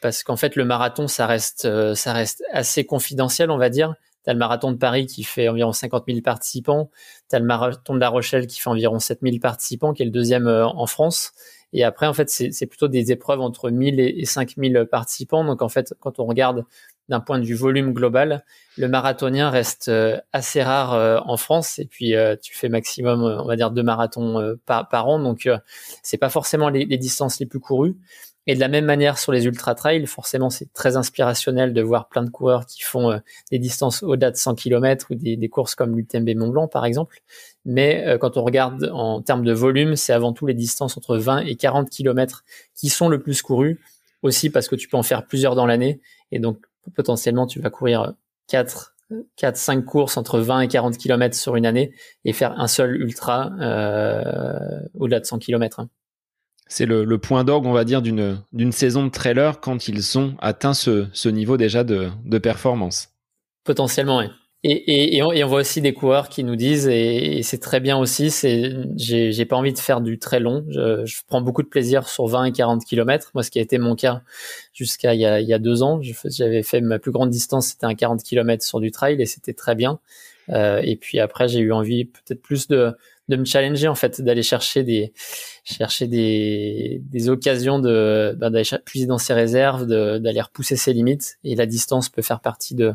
Parce qu'en fait, le marathon, ça reste, ça reste assez confidentiel, on va dire. Tu as le marathon de Paris qui fait environ 50 000 participants. Tu as le marathon de La Rochelle qui fait environ 7 000 participants, qui est le deuxième en France. Et après, en fait, c'est plutôt des épreuves entre 1000 et 5000 participants. Donc, en fait, quand on regarde d'un point de vue volume global, le marathonien reste euh, assez rare euh, en France. Et puis, euh, tu fais maximum, on va dire, deux marathons par, an. Donc, c'est pas forcément les, distances les plus courues. Et de la même manière sur les ultra trails, forcément, c'est très inspirationnel de voir plein de coureurs qui font euh, des distances au-delà de 100 km ou des, courses comme l'UTMB Mont Blanc, par exemple. Mais euh, quand on regarde en termes de volume, c'est avant tout les distances entre 20 et 40 km qui sont le plus courues, aussi parce que tu peux en faire plusieurs dans l'année. Et donc, potentiellement, tu vas courir 4, 4, 5 courses entre 20 et 40 km sur une année et faire un seul ultra euh, au-delà de 100 km c'est le, point d'orgue, on va dire, d'une saison de trailer quand ils ont atteint ce, niveau déjà de, performance. Potentiellement, oui. Et, on, voit aussi des coureurs qui nous disent, et, c'est très bien aussi, j'ai, pas envie de faire du très long. Je, je, prends beaucoup de plaisir sur 20 et 40 km. Moi, ce qui a été mon cas jusqu'à il y a, il y a deux ans, j'avais fait ma plus grande distance, c'était un 40 km sur du trail et c'était très bien. Euh, et puis après, j'ai eu envie peut-être plus de, de me challenger en fait, d'aller chercher des chercher des, des occasions de ben, d'aller puiser dans ses réserves, d'aller repousser ses limites. Et la distance peut faire partie de,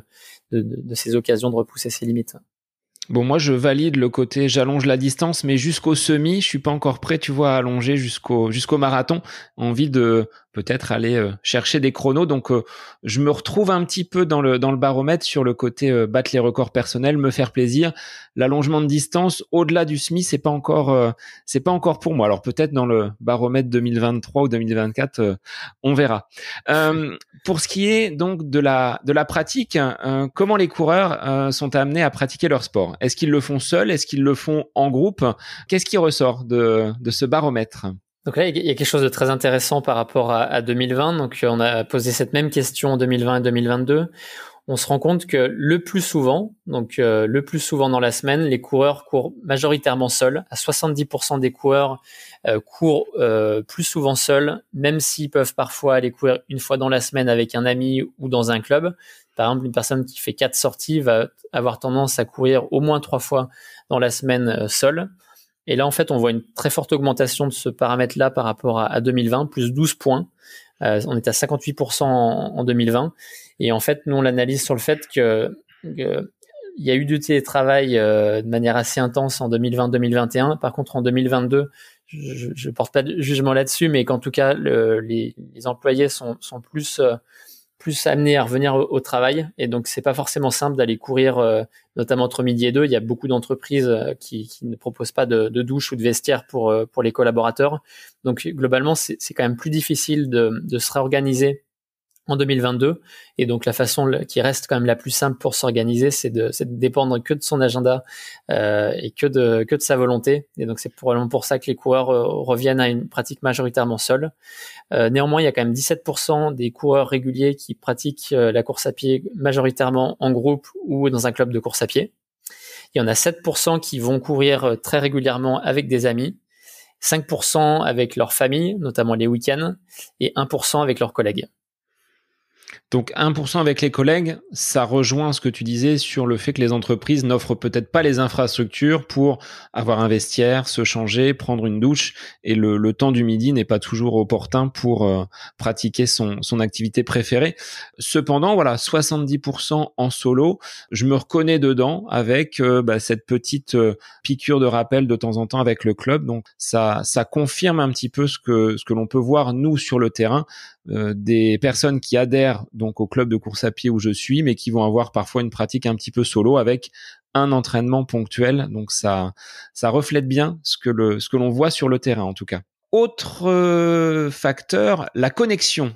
de, de ces occasions de repousser ses limites. Bon, moi, je valide le côté j'allonge la distance, mais jusqu'au semi, je suis pas encore prêt, tu vois, à allonger jusqu'au jusqu'au marathon. Envie de peut-être aller euh, chercher des chronos. Donc, euh, je me retrouve un petit peu dans le dans le baromètre sur le côté euh, battre les records personnels, me faire plaisir. L'allongement de distance au-delà du semi, c'est pas encore c'est pas encore pour moi. Alors peut-être dans le baromètre 2023 ou 2024, on verra. pour ce qui est donc de la de la pratique, comment les coureurs sont amenés à pratiquer leur sport? Est-ce qu'ils le font seuls? Est-ce qu'ils le font en groupe? Qu'est-ce qui ressort de de ce baromètre? Donc là, il y a quelque chose de très intéressant par rapport à, 2020. Donc, on a posé cette même question en 2020 et 2022. On se rend compte que le plus souvent, donc euh, le plus souvent dans la semaine, les coureurs courent majoritairement seuls. À 70% des coureurs euh, courent euh, plus souvent seuls, même s'ils peuvent parfois aller courir une fois dans la semaine avec un ami ou dans un club. Par exemple, une personne qui fait quatre sorties va avoir tendance à courir au moins trois fois dans la semaine seule. Et là, en fait, on voit une très forte augmentation de ce paramètre-là par rapport à, 2020, plus 12 points. Euh, on est à 58% en, 2020. Et en fait, nous, on l'analyse sur le fait que, il y a eu du télétravail euh, de manière assez intense en 2020-2021. Par contre, en 2022, je ne porte pas de jugement là-dessus, mais qu'en tout cas, le, les, employés sont, sont plus, euh, plus amenés à revenir au, travail. Et donc c'est pas forcément simple d'aller courir euh, notamment entre midi et deux. Il y a beaucoup d'entreprises euh, qui, qui, ne proposent pas de, de, douche ou de vestiaire pour euh, pour les collaborateurs. Donc globalement c'est quand même plus difficile de, de se réorganiser en 2022. Et donc la façon qui reste quand même la plus simple pour s'organiser, c'est de, de, dépendre que de son agenda euh, et que de, que de sa volonté. Et donc c'est probablement pour ça que les coureurs euh, reviennent à une pratique majoritairement seule. Euh, néanmoins, il y a quand même 17% des coureurs réguliers qui pratiquent euh, la course à pied majoritairement en groupe ou dans un club de course à pied. Il y en a 7% qui vont courir euh, très régulièrement avec des amis. 5% avec leur famille, notamment les week-ends, et 1% avec leurs collègues. Donc 1% avec les collègues, ça rejoint ce que tu disais sur le fait que les entreprises n'offrent peut-être pas les infrastructures pour avoir un vestiaire, se changer, prendre une douche, et le, temps du midi n'est pas toujours opportun pour euh, pratiquer son, activité préférée. Cependant, voilà, 70% en solo, je me reconnais dedans avec euh, bah, cette petite euh, piqûre de rappel de temps en temps avec le club. Donc ça, ça confirme un petit peu ce que l'on peut voir nous sur le terrain, des personnes qui adhèrent donc au club de course à pied où je suis, mais qui vont avoir parfois une pratique un petit peu solo avec un entraînement ponctuel. Donc ça, ça reflète bien ce que le, ce que l'on voit sur le terrain en tout cas. Autre euh, facteur, la connexion.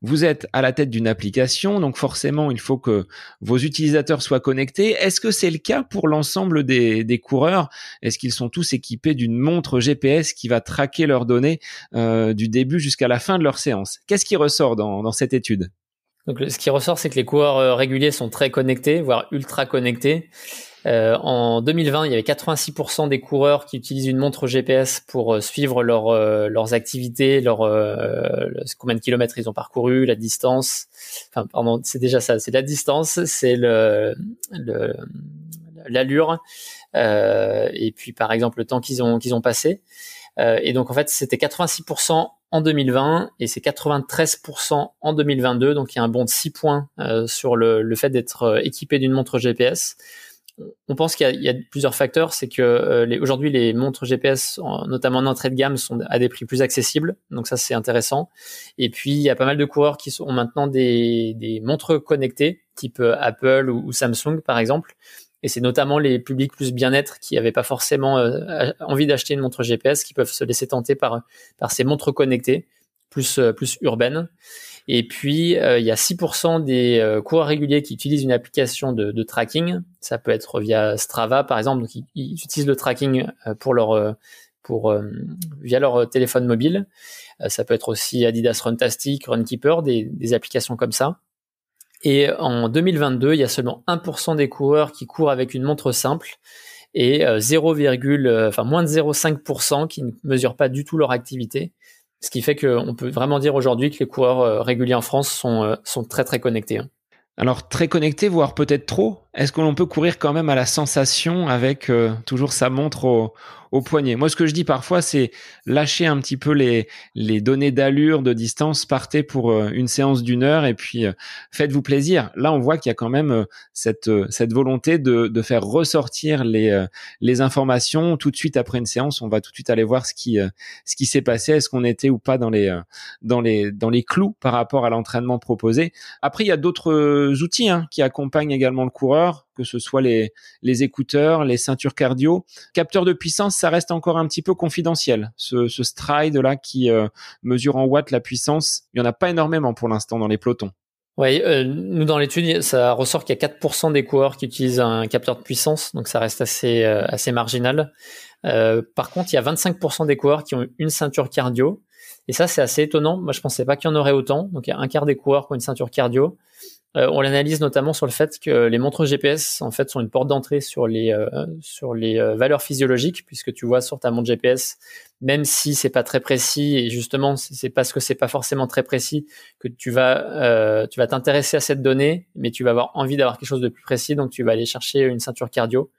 Vous êtes à la tête d'une application, donc forcément, il faut que vos utilisateurs soient connectés. Est-ce que c'est le cas pour l'ensemble des, des, coureurs? Est-ce qu'ils sont tous équipés d'une montre GPS qui va traquer leurs données euh, du début jusqu'à la fin de leur séance? Qu'est-ce qui ressort dans, dans cette étude? Donc, ce qui ressort, c'est que les coureurs euh, réguliers sont très connectés, voire ultra connectés. Euh, en 2020, il y avait 86% des coureurs qui utilisent une montre GPS pour euh, suivre euh, leurs activités, leur combien de kilomètres ils ont parcouru, la distance. Enfin, pardon, c'est déjà ça, c'est la distance, c'est le, l'allure, et puis par exemple le temps qu'ils ont qu'ils ont passé. et donc en fait, c'était 86% en 2020 et c'est 93% en 2022. Donc il y a un bond de 6 points euh, sur le, le fait d'être euh, équipé d'une montre GPS. On pense qu'il y, a plusieurs facteurs. C'est que euh, aujourd'hui les montres GPS, notamment en entrée de gamme, sont à des prix plus accessibles. Donc ça c'est intéressant. Et puis il y a pas mal de coureurs qui ont maintenant des, montres connectées, type Apple ou Samsung par exemple, et c'est notamment les publics plus bien-être qui n'avaient pas forcément euh, envie d'acheter une montre GPS, qui peuvent se laisser tenter par, par ces montres connectées, plus, euh, plus urbaines. Et puis, euh, il y a 6% des coureurs réguliers qui utilisent une application de, tracking. Ça peut être via Strava, par exemple. Donc, ils, utilisent le tracking pour leur, pour, via leur téléphone mobile. ça peut être aussi Adidas Runtastic, Runkeeper, des, applications comme ça. Et en 2022, il y a seulement 1% des coureurs qui courent avec une montre simple et 0, euh, euh, enfin moins de 0,5% qui ne mesurent pas du tout leur activité. Ce qui fait qu'on peut vraiment dire aujourd'hui que les coureurs euh, réguliers en France sont, sont très très connectés. Hein. Alors très connectés, voire peut-être trop? Est-ce que l'on peut courir quand même à la sensation avec toujours sa montre au, au poignet? Moi, ce que je dis parfois, c'est lâcher un petit peu les, les données d'allure, de distance, partez pour euh, une séance d'une heure et puis euh, faites-vous plaisir. Là, on voit qu'il y a quand même euh, cette, cette volonté de, de faire ressortir les, les informations tout de suite après une séance. On va tout de suite aller voir ce qui, ce qui s'est passé. Est-ce qu'on était ou pas dans les, dans les, dans les clous par rapport à l'entraînement proposé? Après, il y a d'autres outils hein, qui accompagnent également le coureur que ce soit les, écouteurs, les ceintures cardio. Capteur de puissance, ça reste encore un petit peu confidentiel. Ce, ce stride là qui euh, mesure en watts la puissance, il y en a pas énormément pour l'instant dans les pelotons. Oui, euh, nous dans l'étude, ça ressort qu'il y a 4% des coureurs qui utilisent un capteur de puissance, donc ça reste assez euh, marginal. par contre, il y a 25% des coureurs qui ont une ceinture cardio, et ça c'est assez étonnant. Moi, je pensais pas qu'il y en aurait autant. Donc il y a un quart des coureurs qui ont une ceinture cardio. Euh, on l'analyse notamment sur le fait que les montres GPS en fait sont une porte d'entrée sur les euh, sur les euh, valeurs physiologiques puisque tu vois sur ta montre GPS même si c'est pas très précis et justement c'est parce que c'est pas forcément très précis que tu vas tu vas t'intéresser à cette donnée mais tu vas avoir envie d'avoir quelque chose de plus précis donc tu vas aller chercher une ceinture cardio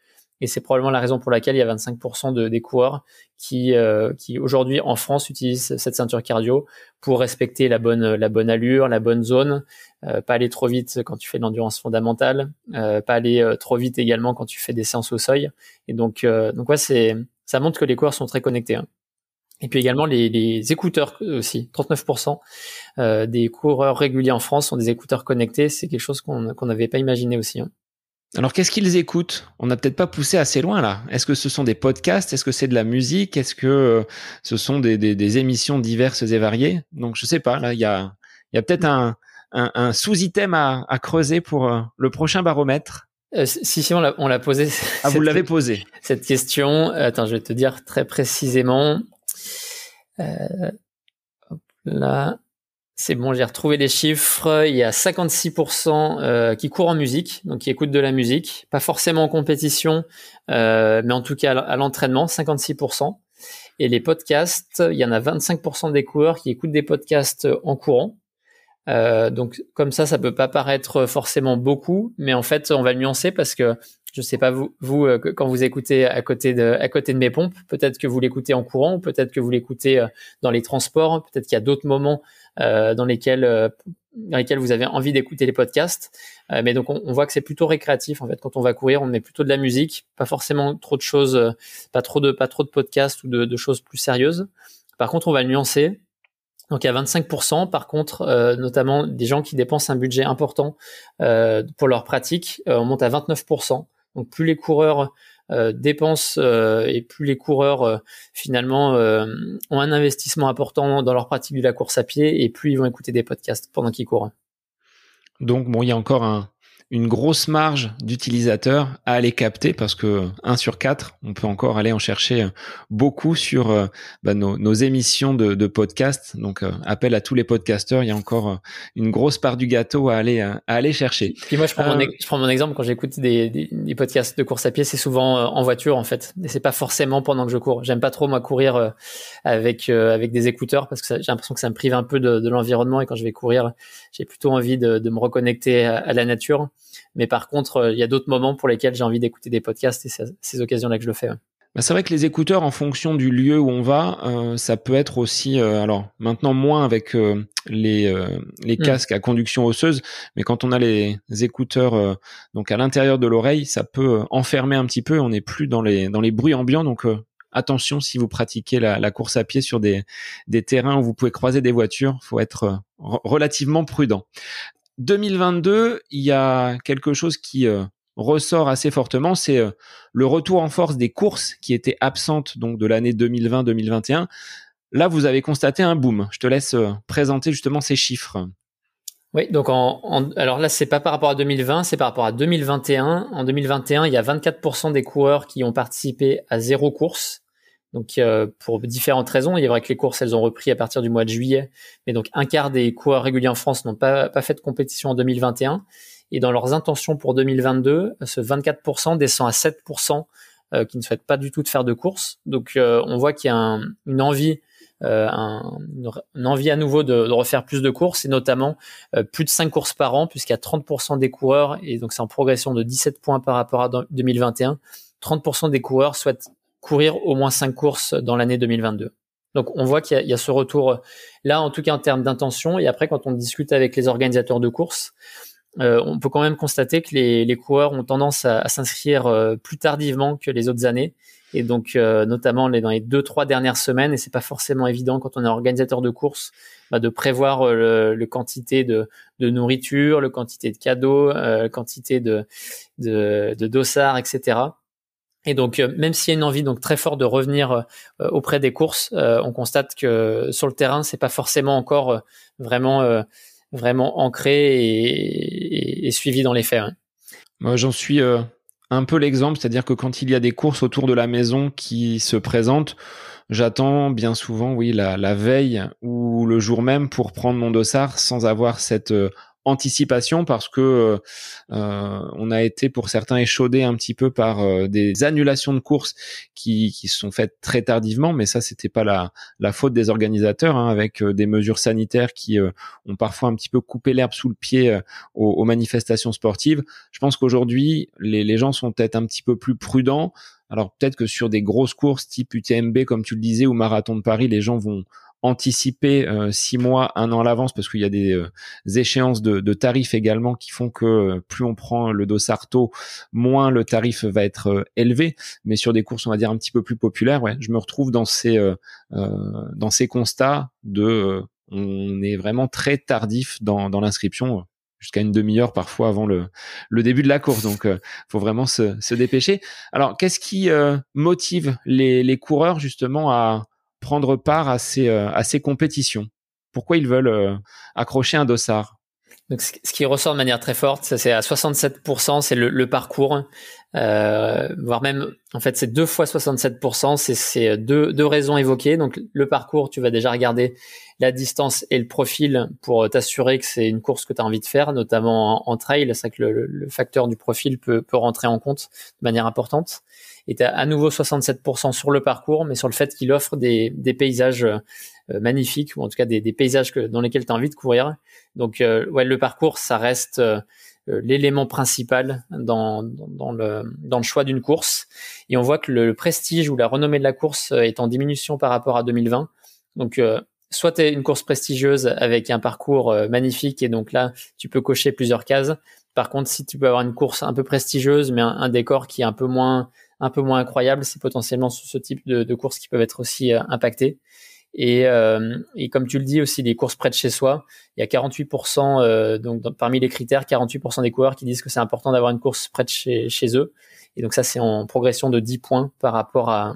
et c'est probablement la raison pour laquelle il y a 25% de, des coureurs qui, euh, qui aujourd'hui en France utilisent cette ceinture cardio pour respecter la bonne, la bonne allure, la bonne zone, euh, pas aller trop vite quand tu fais de l'endurance fondamentale, euh, pas aller trop vite également quand tu fais des séances au seuil. Et donc, donc ouais, c'est, ça montre que les coureurs sont très connectés. Hein. Et puis également les, écouteurs aussi, 39% euh, des coureurs réguliers en France ont des écouteurs connectés. C'est quelque chose qu'on n'avait pas imaginé aussi. Hein. Alors qu'est-ce qu'ils écoutent? On n'a peut-être pas poussé assez loin là. Est-ce que ce sont des podcasts? Est-ce que c'est de la musique? Est-ce que euh, ce sont des, émissions diverses et variées? Donc je sais pas. Là, il y a, y a peut-être un, un, sous-item à, creuser pour euh, le prochain baromètre. Euh, si, si, on l'a posé. Ah, vous l'avez posé. Cette question. Attends, je vais te dire très précisément. Euh, là, c'est bon, j'ai retrouvé les chiffres. Il y a 56% euh, qui courent en musique, donc qui écoutent de la musique, pas forcément en compétition, euh, mais en tout cas à l'entraînement, 56%. Et les podcasts, il y en a 25% des coureurs qui écoutent des podcasts en courant. Euh, donc comme ça, ça peut pas paraître forcément beaucoup, mais en fait, on va le nuancer parce que je sais pas vous, vous quand vous écoutez à côté de à côté de mes pompes, peut-être que vous l'écoutez en courant, ou peut-être que vous l'écoutez dans les transports, peut-être qu'il y a d'autres moments dans lesquels dans lesquels vous avez envie d'écouter les podcasts. mais donc on, voit que c'est plutôt récréatif en fait. Quand on va courir, on met plutôt de la musique, pas forcément trop de choses, pas trop de pas trop de podcasts ou de, choses plus sérieuses. Par contre, on va le nuancer donc a 25%, par contre, euh, notamment des gens qui dépensent un budget important euh, pour leur pratique, euh, on monte à 29%. Donc plus les coureurs dépensent et plus les coureurs finalement ont un investissement important dans leur pratique de la course à pied et plus ils vont écouter des podcasts pendant qu'ils courent. Donc bon, il y a encore un, une grosse marge d'utilisateurs à aller capter parce que 1 sur 4, on peut encore aller en chercher beaucoup sur euh, bah, nos, nos, émissions de, de podcast. Donc, euh, appel à tous les podcasteurs, il y a encore euh, une grosse part du gâteau à aller, à aller chercher. Puis moi, je prends, mon, je prends mon exemple quand j'écoute des, des, des, podcasts de course à pied, c'est souvent en voiture en fait. Et c'est pas forcément pendant que je cours. J'aime pas trop moi courir avec avec des écouteurs parce que j'ai l'impression que ça me prive un peu de, de l'environnement et quand je vais courir, j'ai plutôt envie de, de me reconnecter à, à la nature. Mais par contre, euh, il y a d'autres moments pour lesquels j'ai envie d'écouter des podcasts et c'est ces occasions-là que je le fais. Bah c'est vrai que les écouteurs, en fonction du lieu où on va, euh, ça peut être aussi, euh, alors maintenant moins avec les les mm. casques à conduction osseuse, mais quand on a les écouteurs donc à l'intérieur de l'oreille, ça peut enfermer un petit peu. On n'est plus dans les dans les bruits ambiants, donc attention si vous pratiquez la, la, course à pied sur des des terrains où vous pouvez croiser des voitures, faut être relativement prudent. 2022, il y a quelque chose qui euh, ressort assez fortement, c'est euh, le retour en force des courses qui étaient absentes donc de l'année 2020-2021. Là, vous avez constaté un boom. Je te laisse euh, présenter justement ces chiffres. Oui, donc en, alors là, c'est pas par rapport à 2020, c'est par rapport à 2021. En 2021, il y a 24% des coureurs qui ont participé à zéro course. Donc euh, pour différentes raisons, il est vrai que les courses elles ont repris à partir du mois de juillet, mais donc un quart des coureurs réguliers en France n'ont pas, pas fait de compétition en 2021. Et dans leurs intentions pour 2022, ce 24% descend à 7% euh, qui ne souhaitent pas du tout de faire de courses. Donc euh, on voit qu'il y a une envie, un, une envie à nouveau de, de, refaire plus de courses et notamment plus de 5 courses par an puisqu'il y a 30% des coureurs et donc c'est en progression de 17 points par rapport à 2021. 30% des coureurs souhaitent courir au moins cinq courses dans l'année 2022. Donc on voit qu'il y, a ce retour là, en tout cas en termes d'intention. Et après, quand on discute avec les organisateurs de courses, euh, on peut quand même constater que les, les coureurs ont tendance à, s'inscrire euh, plus tardivement que les autres années. Et donc euh, notamment dans les deux trois dernières semaines, et c'est pas forcément évident quand on est organisateur de courses bah, de prévoir le, quantité de, de, nourriture, le quantité de cadeaux, euh, quantité de, de, de dossards, etc. Et donc, euh, même s'il y a une envie donc très forte de revenir euh, auprès des courses, euh, on constate que sur le terrain, c'est pas forcément encore vraiment vraiment ancré et, suivi dans les faits. Hein. Moi, j'en suis un peu l'exemple, c'est-à-dire que quand il y a des courses autour de la maison qui se présentent, j'attends bien souvent, oui, la, la, veille ou le jour même pour prendre mon dossard sans avoir cette anticipation parce que euh, euh, on a été pour certains échaudés un petit peu par euh, des annulations de courses qui, qui sont faites très tardivement, mais ça c'était pas la, la faute des organisateurs hein, avec des mesures sanitaires qui ont parfois un petit peu coupé l'herbe sous le pied aux, aux, manifestations sportives. Je pense qu'aujourd'hui les, les gens sont peut-être un petit peu plus prudents. Alors peut-être que sur des grosses courses type UTMB comme tu le disais ou marathon de Paris, les gens vont anticiper euh, six mois, un an à l'avance, parce qu'il y a des euh, échéances de, de, tarifs également qui font que plus on prend le dossard tôt, moins le tarif va être élevé. Mais sur des courses, on va dire un petit peu plus populaires, ouais, je me retrouve dans ces dans ces constats de on est vraiment très tardif dans, dans l'inscription jusqu'à une demi-heure parfois avant le, le début de la course. Donc, euh, faut vraiment se, se dépêcher. Alors, qu'est-ce qui euh, motive les, les, coureurs justement à prendre part à ces, euh, à ces compétitions Pourquoi ils veulent accrocher un dossard? Donc, ce qui ressort de manière très forte, c'est à 67%, c'est le, parcours, euh, voire même, en fait, c'est deux fois 67%, c'est deux, deux raisons évoquées. Donc, le parcours, tu vas déjà regarder la distance et le profil pour t'assurer que c'est une course que tu as envie de faire, notamment en, trail. C'est que le, le, facteur du profil peut, peut rentrer en compte de manière importante. Tu as à nouveau 67% sur le parcours, mais sur le fait qu'il offre des, paysages euh, magnifiques, ou en tout cas des, paysages que, dans lesquels tu as envie de courir. Donc, euh, ouais, le parcours, ça reste euh, l'élément principal dans le choix d'une course. Et on voit que le, prestige ou la renommée de la course est en diminution par rapport à 2020. Donc, soit tu es une course prestigieuse avec un parcours magnifique et donc là, tu peux cocher plusieurs cases. Par contre, si tu peux avoir une course un peu prestigieuse, mais un, décor qui est un peu moins, un peu moins incroyable, c'est potentiellement ce type de, courses qui peuvent être aussi impactées. Et, euh, et, comme tu le dis aussi, les courses près de chez soi, il y a 48%, euh, donc parmi les critères, 48% des coureurs qui disent que c'est important d'avoir une course près de chez, chez eux. Et donc ça, c'est en progression de 10 points par rapport à,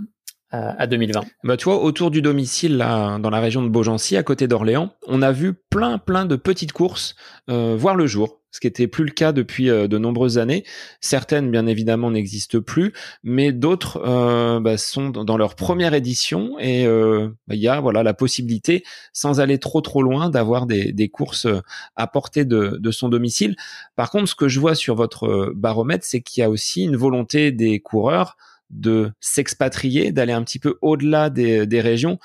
à, 2020. Bah, tu vois, autour du domicile, là, dans la région de Beaugency, à côté d'Orléans, on a vu plein, plein de petites courses euh, voir le jour ce qui était plus le cas depuis euh, de nombreuses années. Certaines, bien évidemment, n'existent plus, mais d'autres euh, bah, sont dans leur première édition et euh, bah, il y a voilà la possibilité, sans aller trop trop loin, d'avoir des, des, courses à portée de, de, son domicile. Par contre, ce que je vois sur votre baromètre, c'est qu'il y a aussi une volonté des coureurs de s'expatrier, d'aller un petit peu au-delà des, des régions.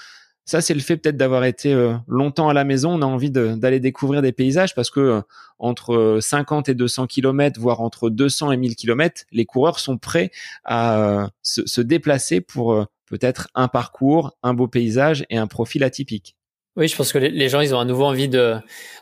Ça, c'est le fait peut-être d'avoir été euh, longtemps à la maison. On a envie d'aller découvrir des paysages parce que euh, entre 50 et 200 km, voire entre 200 et 1000 km, les coureurs sont prêts à euh, se, se, déplacer pour peut-être un parcours, un beau paysage et un profil atypique. Oui, je pense que les gens, ils ont à nouveau envie de,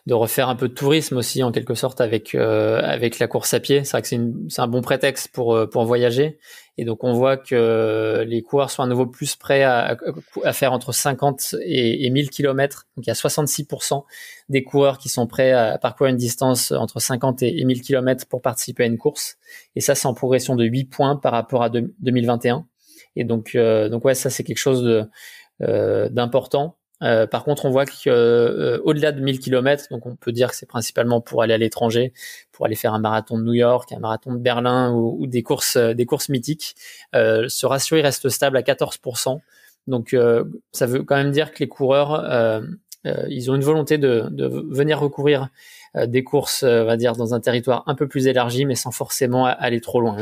de refaire un peu de tourisme aussi, en quelque sorte, avec, euh, avec la course à pied. C'est vrai que c'est un bon prétexte pour, euh, pour voyager. Et donc, on voit que les coureurs sont à nouveau plus prêts à, à faire entre 50 et, et 1000 km. Donc, il y a 66% des coureurs qui sont prêts à parcourir une distance entre 50 et 1000 km pour participer à une course. Et ça, c'est en progression de 8 points par rapport à 2021. Et donc, euh, donc ouais, ça, c'est quelque chose de, d'important. Euh, par contre, on voit qu'au-delà euh, de 1000 km, donc on peut dire que c'est principalement pour aller à l'étranger, pour aller faire un marathon de New York, un marathon de Berlin ou, des courses, euh, des courses mythiques. ce ratio reste stable à 14%. Donc, ça veut quand même dire que les coureurs, ils ont une volonté de, de venir recourir des courses, on va dire, dans un territoire un peu plus élargi, mais sans forcément aller trop loin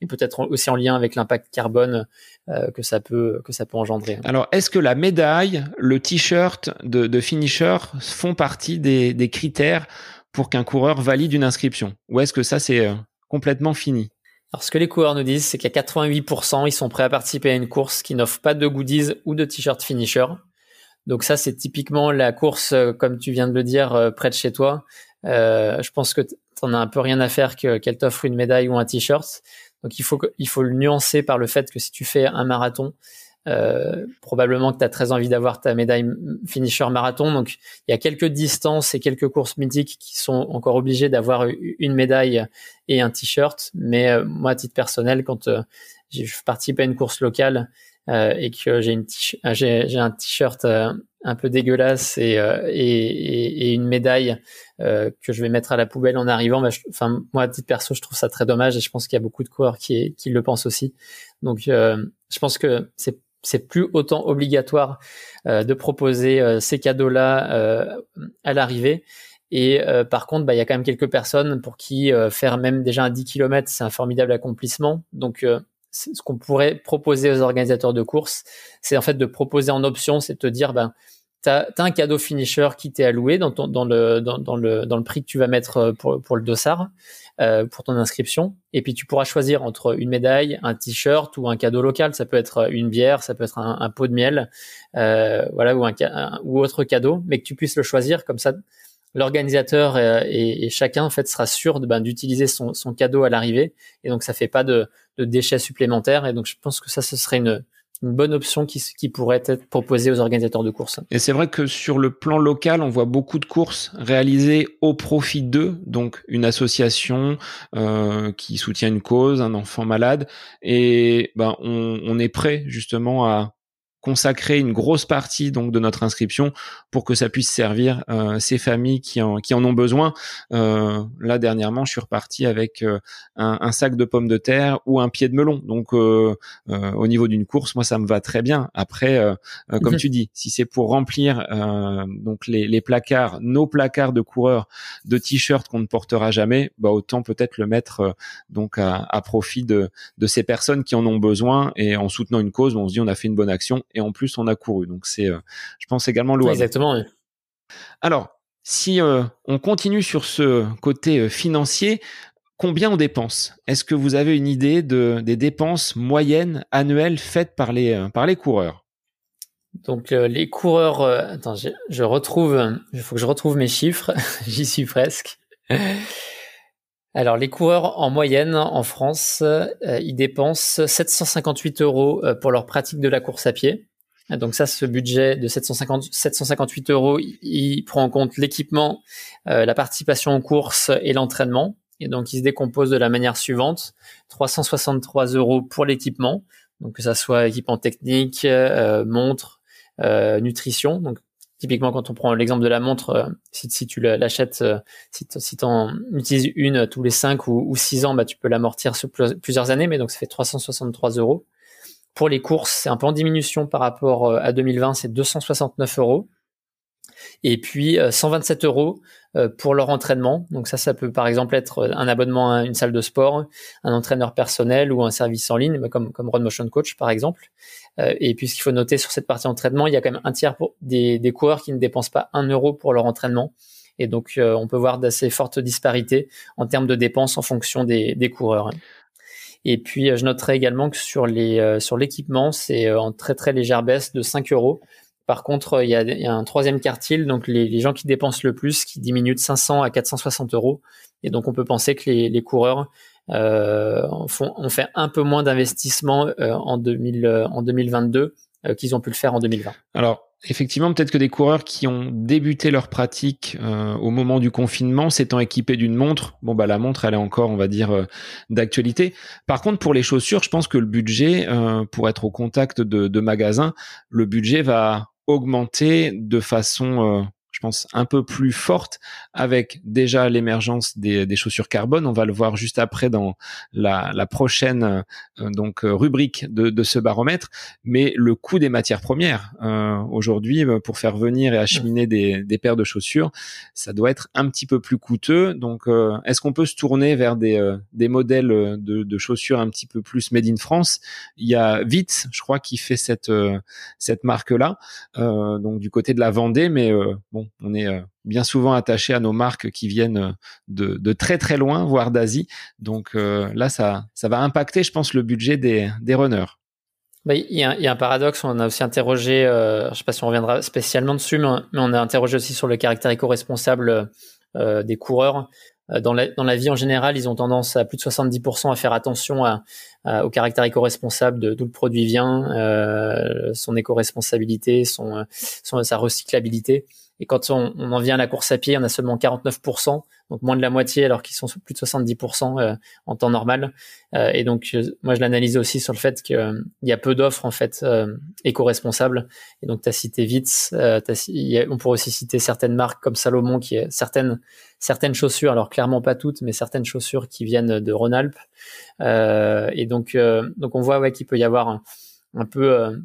et peut-être aussi en lien avec l'impact carbone euh, que ça peut que ça peut engendrer. Alors, est-ce que la médaille, le t-shirt de, de, finisher font partie des, des critères pour qu'un coureur valide une inscription, ou est-ce que ça c'est euh, complètement fini? Alors, ce que les coureurs nous disent, c'est qu'à 88%, ils sont prêts à participer à une course qui n'offre pas de goodies ou de t-shirt finisher. Donc ça, c'est typiquement la course, euh, comme tu viens de le dire, près de chez toi. Euh, je pense que tu n'en as un peu rien à faire qu'elle t'offre une médaille ou un t-shirt. Donc il faut, il faut le nuancer par le fait que si tu fais un marathon, euh, probablement que tu as très envie d'avoir ta médaille finisher marathon. Donc il y a quelques distances et quelques courses mythiques qui sont encore obligées d'avoir une médaille et un t-shirt. Mais euh, moi, à titre personnel, quand euh, je participe à une course locale et que j'ai, une j'ai, un t-shirt un peu dégueulasse et, et, et, une médaille que je vais mettre à la poubelle en arrivant, bah, enfin moi à perso, je trouve ça très dommage et je pense qu'il y a beaucoup de coureurs qui, qui le pensent aussi. Donc je pense que c'est c'est plus autant obligatoire euh, de proposer euh, ces cadeaux-là euh, à l'arrivée. Et par contre, bah, il y a quand même quelques personnes pour qui faire même déjà un 10 km, c'est un formidable accomplissement. Donc, ce qu'on pourrait proposer aux organisateurs de courses, c'est en fait de proposer en option, c'est de te dire, ben, tu as, un cadeau finisher qui t'est alloué dans, le, prix que tu vas mettre euh, pour, le dossard, euh, pour ton inscription. Et puis tu pourras choisir entre une médaille, un t-shirt ou un cadeau local. Ça peut être une bière, ça peut être un, pot de miel, euh, voilà, ou, ou autre cadeau, mais que tu puisses le choisir comme ça. L'organisateur et, et, chacun en fait sera sûr ben, d'utiliser son, son cadeau à l'arrivée. Et donc ça fait pas de, de déchets supplémentaires. Et donc je pense que ça ce serait une une bonne option qui, qui pourrait être proposée aux organisateurs de courses. Et c'est vrai que sur le plan local, on voit beaucoup de courses réalisées au profit d'eux, donc une association euh, qui soutient une cause, un enfant malade, et ben on, on est prêt justement à consacrer une grosse partie donc de notre inscription pour que ça puisse servir euh, ces familles qui en, qui en ont besoin. Euh, là dernièrement, je suis reparti avec euh, un, un, sac de pommes de terre ou un pied de melon. Donc euh, euh, au niveau d'une course, moi ça me va très bien. Après, comme mhm. tu dis, si c'est pour remplir donc les, les, placards, nos placards de coureurs de t-shirts qu'on ne portera jamais, bah autant peut-être le mettre donc à, à profit de, de ces personnes qui en ont besoin et en soutenant une cause, on se dit on a fait une bonne action et en plus on a couru. Donc c'est, euh, je pense également louable. exactement. Alors, si euh, on continue sur ce côté euh, financier, combien on dépense? Est-ce que vous avez une idée de, des dépenses moyennes annuelles faites par les, par les coureurs? Donc les coureurs, attends, je, je, retrouve, il faut que je retrouve mes chiffres, j'y suis presque. Alors les coureurs en moyenne en France, ils dépensent 758 euros pour leur pratique de la course à pied. Donc ça, ce budget de 750, 758 euros, il, prend en compte l'équipement, euh, la participation aux courses et l'entraînement. Et donc, il se décompose de la manière suivante 363 euros pour l'équipement, donc que ça soit équipement technique, euh, montre, euh, nutrition. Donc, typiquement, quand on prend l'exemple de la montre, euh, si, si, tu l'achètes, euh, si, tu en utilises une tous les 5 ou, ou 6 ans, bah, tu peux l'amortir sur plusieurs années, mais donc ça fait 363 euros. Pour les courses, c'est un peu en diminution par rapport euh, à 2020, c'est 269 euros. Et puis 127 euh, euros euh, pour leur entraînement. Donc ça, ça peut par exemple être un abonnement à une salle de sport, un entraîneur personnel ou un service en ligne, comme comme Run Motion Coach par exemple. Et puis ce qu'il faut noter sur cette partie entraînement, il y a quand même un tiers des, coureurs qui ne dépensent pas un euro pour leur entraînement. Et donc on peut voir d'assez fortes disparités en termes de dépenses en fonction des coureurs. Et puis, euh, je noterai également que sur les euh, sur l'équipement, c'est euh, en très très légère baisse de 5 euros. Par contre, il y a, un troisième quartile, donc les, les, gens qui dépensent le plus, qui diminuent de 500 à 460 euros. Et donc, on peut penser que les, les coureurs euh, font, ont fait un peu moins d'investissement en, 2000, en 2022 qu'ils ont pu le faire en 2020. Alors, effectivement, peut-être que des coureurs qui ont débuté leur pratique euh, au moment du confinement, s'étant équipés d'une montre, bon bah la montre elle est encore, on va dire, euh, d'actualité. Par contre, pour les chaussures, je pense que le budget, euh, pour être au contact de, de magasins, le budget va augmenter de façon je pense, un peu plus forte avec déjà l'émergence des, des, chaussures carbone. On va le voir juste après dans la, la prochaine euh, donc euh, rubrique de, de, ce baromètre. Mais le coût des matières premières euh, aujourd'hui, pour faire venir et acheminer des, des, paires de chaussures, ça doit être un petit peu plus coûteux. Donc, est-ce qu'on peut se tourner vers des, des modèles de, de, chaussures un petit peu plus made in France? Il y a Vitz, je crois, qui fait cette cette marque là, donc du côté de la Vendée, mais bon on est euh, bien souvent attaché à nos marques qui viennent euh, de, très très loin, voire d'Asie. Donc euh, là, ça, va impacter, je pense, le budget des, des runners. Bah, il, y a, un paradoxe, on a aussi interrogé, je ne sais pas si on reviendra spécialement dessus, mais on, a interrogé aussi sur le caractère éco-responsable des coureurs. Dans la, vie en général, ils ont tendance à plus de 70% à faire attention au caractère éco-responsable d'où le produit vient, son éco-responsabilité, son, sa recyclabilité. Et quand on, on, en vient à la course à pied, on a seulement 49%, donc moins de la moitié, alors qu'ils sont plus de 70% euh, en temps normal. Euh, et donc, moi, je l'analyse aussi sur le fait qu'il euh, y a peu d'offres en fait éco-responsables. Et donc, tu as cité Vitz, on pourrait aussi citer certaines marques comme Salomon, qui est certaines certaines chaussures, alors clairement pas toutes, mais certaines chaussures qui viennent de Rhône-Alpes. et donc, donc on voit ouais, qu'il peut y avoir un, un peu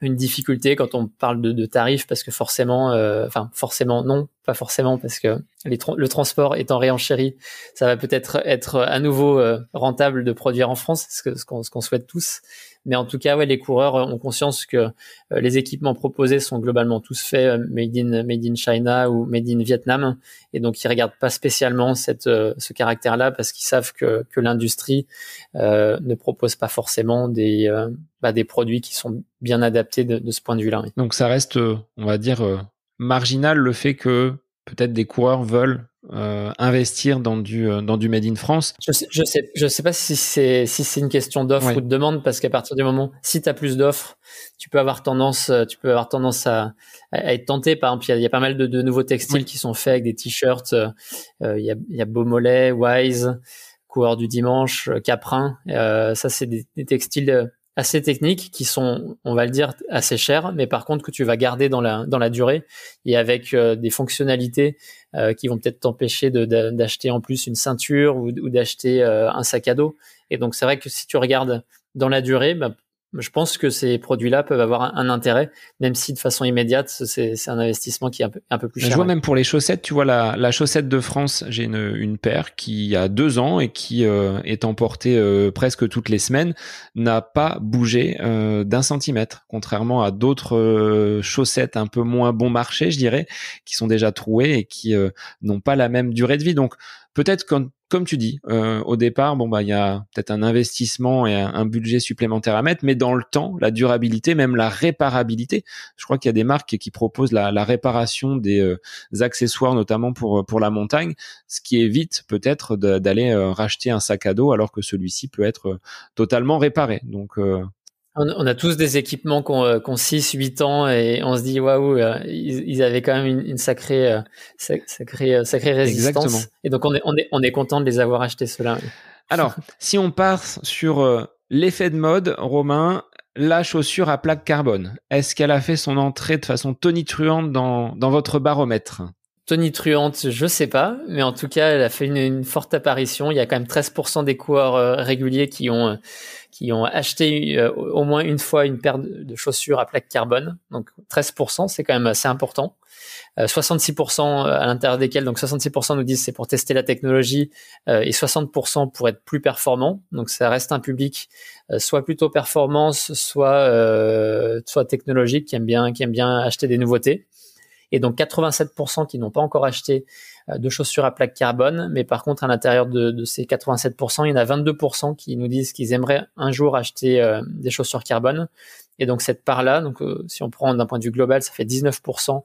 une difficulté quand on parle de, tarifs parce que forcément, euh, enfin forcément non, pas forcément parce que le transport étant réenchéri, ça va peut-être être à nouveau euh, rentable de produire en France, ce qu'on souhaite tous. Mais en tout cas, ouais, les coureurs ont conscience que les équipements proposés sont globalement tous faits made in made in China ou made in Vietnam, et donc ils regardent pas spécialement cette ce caractère-là parce qu'ils savent que que l'industrie ne propose pas forcément des bah, des produits qui sont bien adaptés de, de ce point de vue-là. Donc ça reste, on va dire marginal le fait que peut-être des coureurs veulent euh, investir dans du euh, dans du made in France. Je sais je sais je sais pas si c'est si c'est une question d'offre ou de demande parce qu'à partir du moment si tu as plus d'offres, tu peux avoir tendance euh, tu peux avoir tendance à, à être tenté par exemple il y, a, pas mal de, de nouveaux textiles qui sont faits avec des t-shirts il y a il y a Beaumolet, Wise, coureur du dimanche, Caprin, ça c'est des, des, textiles assez techniques qui sont, on va le dire, assez chers, mais par contre que tu vas garder dans la dans la durée et avec euh, des fonctionnalités euh, qui vont peut-être t'empêcher d'acheter en plus une ceinture ou, d'acheter euh, un sac à dos. Et donc c'est vrai que si tu regardes dans la durée, bah, je pense que ces produits-là peuvent avoir un, intérêt, même si de façon immédiate, c'est un investissement qui est un peu, un peu plus cher. Je vois même pour les chaussettes, tu vois la, la chaussette de France, j'ai une, une, paire qui a deux ans et qui euh, est emportée euh, presque toutes les semaines, n'a pas bougé euh, d'un centimètre, contrairement à d'autres chaussettes un peu moins bon marché, je dirais, qui sont déjà trouées et qui n'ont pas la même durée de vie. Donc peut-être comme tu dis, euh, au départ, bon bah il y a peut-être un investissement et un, budget supplémentaire à mettre, mais dans le temps, la durabilité, même la réparabilité. Je crois qu'il y a des marques qui proposent la, réparation des euh, accessoires, notamment pour pour la montagne, ce qui évite peut-être d'aller euh, racheter un sac à dos alors que celui-ci peut être totalement réparé. Donc on, a tous des équipements qui ont, 6, 8 ans et on se dit waouh, euh, ils, avaient quand même une, sacrée, euh, sacrée, euh, sacrée résistance. Exactement. Et donc on est, on est, on est content de les avoir achetés ceux-là. Alors, si on part sur l'effet de mode, Romain, la chaussure à plaque carbone, est-ce qu'elle a fait son entrée de façon tonitruante dans, dans votre baromètre? Tonitruante, je sais pas, mais en tout cas, elle a fait une, forte apparition. Il y a quand même 13% des coureurs réguliers qui ont qui ont acheté euh, au moins une fois une paire de, chaussures à plaque carbone. Donc 13%, c'est quand même assez important. 66% euh, à l'intérieur desquels, donc 66% nous disent c'est pour tester la technologie euh, et 60% pour être plus performant. Donc ça reste un public soit plutôt performance, soit soit technologique qui aime bien qui aime bien acheter des nouveautés. Et donc 87% qui n'ont pas encore acheté euh, de chaussures à plaque carbone, mais par contre à l'intérieur de, ces 87%, il y en a 22% qui nous disent qu'ils aimeraient un jour acheter euh, des chaussures carbone. Et donc cette part-là, donc euh, si on prend d'un point de vue global, ça fait 19%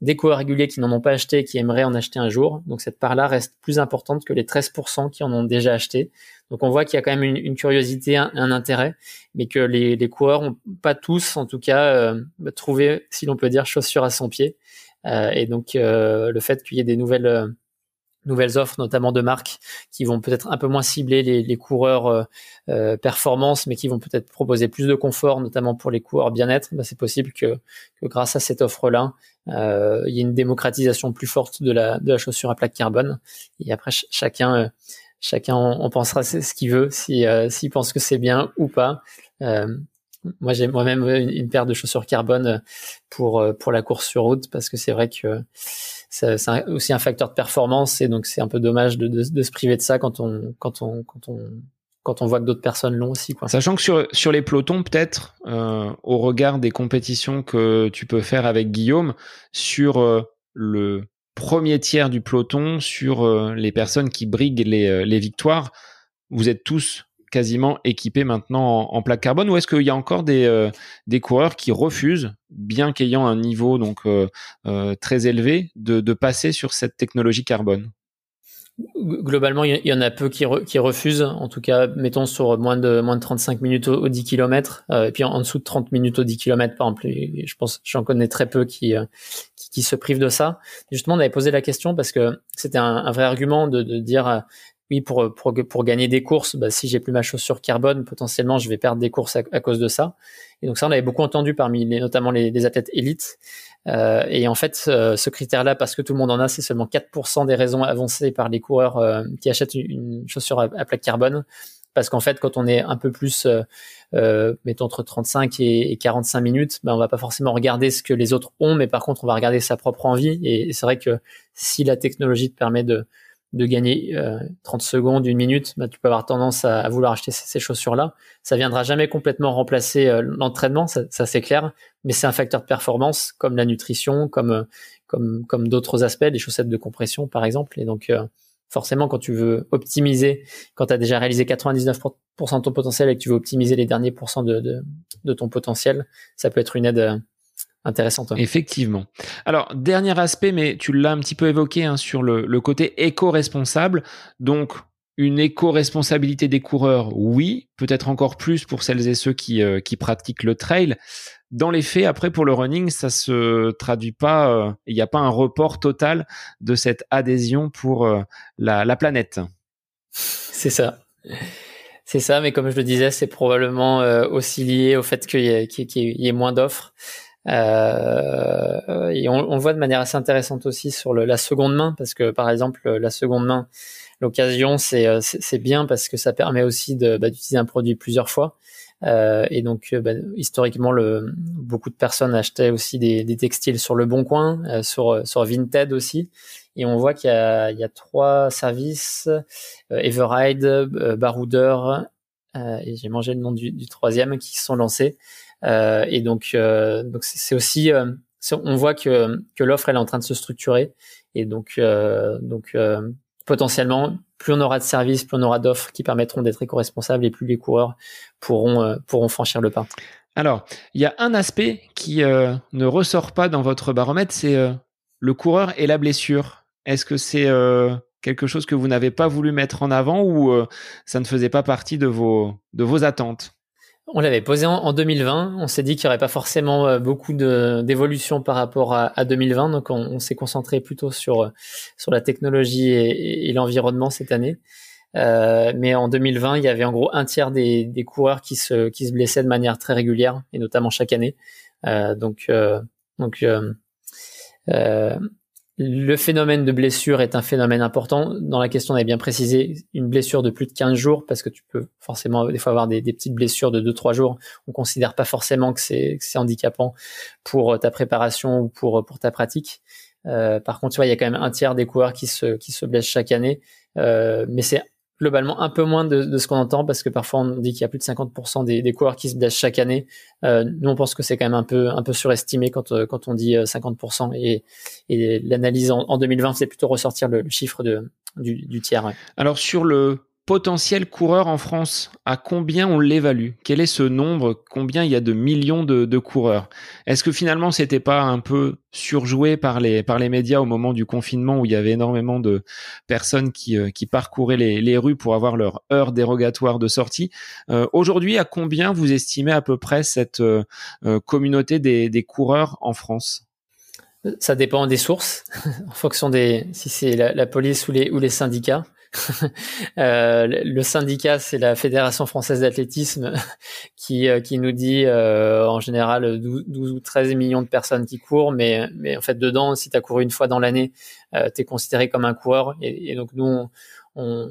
des coureurs réguliers qui n'en ont pas acheté et qui aimeraient en acheter un jour. Donc cette part-là reste plus importante que les 13% qui en ont déjà acheté. Donc on voit qu'il y a quand même une, curiosité, un, intérêt, mais que les, les coureurs ont pas tous, en tout cas, trouvé, si l'on peut dire, chaussures à son pied. Euh, et donc euh, le fait qu'il y ait des nouvelles euh, nouvelles offres, notamment de marques, qui vont peut-être un peu moins cibler les, les coureurs euh, performance, mais qui vont peut-être proposer plus de confort, notamment pour les coureurs bien-être. Bah, c'est possible que, que, grâce à cette offre-là, euh, il y ait une démocratisation plus forte de la, de la chaussure à plaque carbone. Et après, chacun, chacun en, pensera ce qu'il veut, si, s'il pense que c'est bien ou pas. Moi, j'ai moi-même une, paire de chaussures carbone euh, pour euh, pour la course sur route parce que c'est vrai que c'est aussi un facteur de performance et donc c'est un peu dommage de, de, se priver de ça quand on quand on quand on quand on voit que d'autres personnes l'ont aussi. Quoi. Sachant que sur, sur les pelotons, peut-être, euh, au regard des compétitions que tu peux faire avec Guillaume, sur le premier tiers du peloton, sur les personnes qui briguent les, les victoires, vous êtes tous quasiment équipé maintenant en, plaque carbone ou est-ce qu'il y a encore des, euh, coureurs qui refusent, bien qu'ayant un niveau donc euh, euh, très élevé, de, passer sur cette technologie carbone? Globalement, il y en a peu qui, refusent. En tout cas, mettons sur moins de moins de 35 minutes au, 10 km, et puis en, dessous de 30 minutes au 10 km, par exemple. je pense, j'en connais très peu qui, se privent de ça. Justement, on avait posé la question parce que c'était un, vrai argument de dire pour, pour, gagner des courses, bah, si j'ai plus ma chaussure carbone, potentiellement, je vais perdre des courses à, cause de ça. Et donc ça, on avait beaucoup entendu parmi les, notamment les, athlètes élites. Euh, et en fait, euh, ce critère-là, parce que tout le monde en a, c'est seulement 4% des raisons avancées par les coureurs euh, qui achètent une, chaussure à, plaque carbone. Parce qu'en fait, quand on est un peu plus, mettons entre 35 et, et 45 minutes, ben on va pas forcément regarder ce que les autres ont, mais par contre, on va regarder sa propre envie. Et c'est vrai que si la technologie te permet de de gagner 30 secondes, une minute, bah, tu peux avoir tendance à, vouloir acheter ces, chaussures-là. Ça viendra jamais complètement remplacer l'entraînement, ça, ça c'est clair, mais c'est un facteur de performance comme la nutrition, comme comme comme d'autres aspects, les chaussettes de compression par exemple. Et donc forcément, quand tu veux optimiser, quand tu as déjà réalisé 99% de ton potentiel et que tu veux optimiser les derniers pourcents de, de, ton potentiel, ça peut être une aide euh, intéressante. Effectivement. Alors, dernier aspect, mais tu l'as un petit peu évoqué hein, sur le, le côté éco-responsable. Donc, une éco-responsabilité des coureurs, oui, peut-être encore plus pour celles et ceux qui, euh, qui pratiquent le trail. Dans les faits, après pour le running, ça se traduit pas, euh, il n'y a pas un report total de cette adhésion pour euh, la, la, planète. C'est ça. C'est ça, mais comme je le disais, c'est probablement aussi lié au fait qu'il y, y, ait moins d'offres. Et on, on, voit de manière assez intéressante aussi sur le, la seconde main, parce que par exemple, la seconde main, l'occasion, euh, c'est bien parce que ça permet aussi bah, d'utiliser un produit plusieurs fois. Euh, et donc, euh, bah, historiquement, le, beaucoup de personnes achetaient aussi des, des textiles sur le Bon Coin, euh, sur, sur Vinted aussi. Et on voit qu'il y, y, a trois services Everride, Baroudeur, et j'ai mangé le nom du, du, troisième, qui sont lancés. Et donc, donc c'est aussi, on voit que, l'offre elle est en train de se structurer. Et donc, potentiellement, plus on aura de services, plus on aura d'offres qui permettront d'être éco-responsables et plus les coureurs pourront, euh, franchir le pas. Alors, il y a un aspect qui euh, ne ressort pas dans votre baromètre, c'est euh, le coureur et la blessure. Est-ce que c'est quelque chose que vous n'avez pas voulu mettre en avant ou ça ne faisait pas partie de vos attentes? On l'avait posé en, 2020. On s'est dit qu'il n'y aurait pas forcément euh, beaucoup d'évolution par rapport à, 2020. Donc, on, s'est concentré plutôt sur, sur la technologie et, l'environnement cette année. Euh, mais en 2020, il y avait en gros un tiers des, des, coureurs qui se, qui se blessaient de manière très régulière et notamment chaque année. Euh, donc, donc le phénomène de blessure est un phénomène important. Dans la question, on avait bien précisé une blessure de plus de 15 jours parce que tu peux forcément des fois avoir des, petites blessures de 2-3 jours. On considère pas forcément que c'est handicapant pour ta préparation ou pour, pour ta pratique. Euh, par contre, tu vois, il y a quand même un tiers des coureurs qui se, qui se blessent chaque année. Euh, mais c'est globalement un peu moins de, ce qu'on entend parce que parfois on dit qu'il y a plus de 50% des, des, coureurs qui se blessent chaque année. Euh, nous on pense que c'est quand même un peu un peu surestimé quand euh, quand on dit 50% euh, et, et l'analyse en, 2020 c'est plutôt ressortir le, chiffre de du, du tiers. Alors sur le potentiel coureur en France, à combien on l'évalue? Quel est ce nombre? Combien il y a de millions de, coureurs? Est-ce que finalement c'était pas un peu surjoué par les par les médias au moment du confinement où il y avait énormément de personnes qui, euh, qui parcouraient les, les, rues pour avoir leur heure dérogatoire de sortie? Euh, Aujourd'hui, à combien vous estimez à peu près cette euh, communauté des, des coureurs en France? Ça dépend des sources, en fonction des si c'est la, la, police ou les ou les syndicats. Euh, le syndicat, c'est la Fédération française d'athlétisme qui, euh, qui nous dit euh, en général 12, ou 13 millions de personnes qui courent, mais, en fait dedans, si tu as couru une fois dans l'année, tu es considéré comme un coureur. Et, donc nous, on,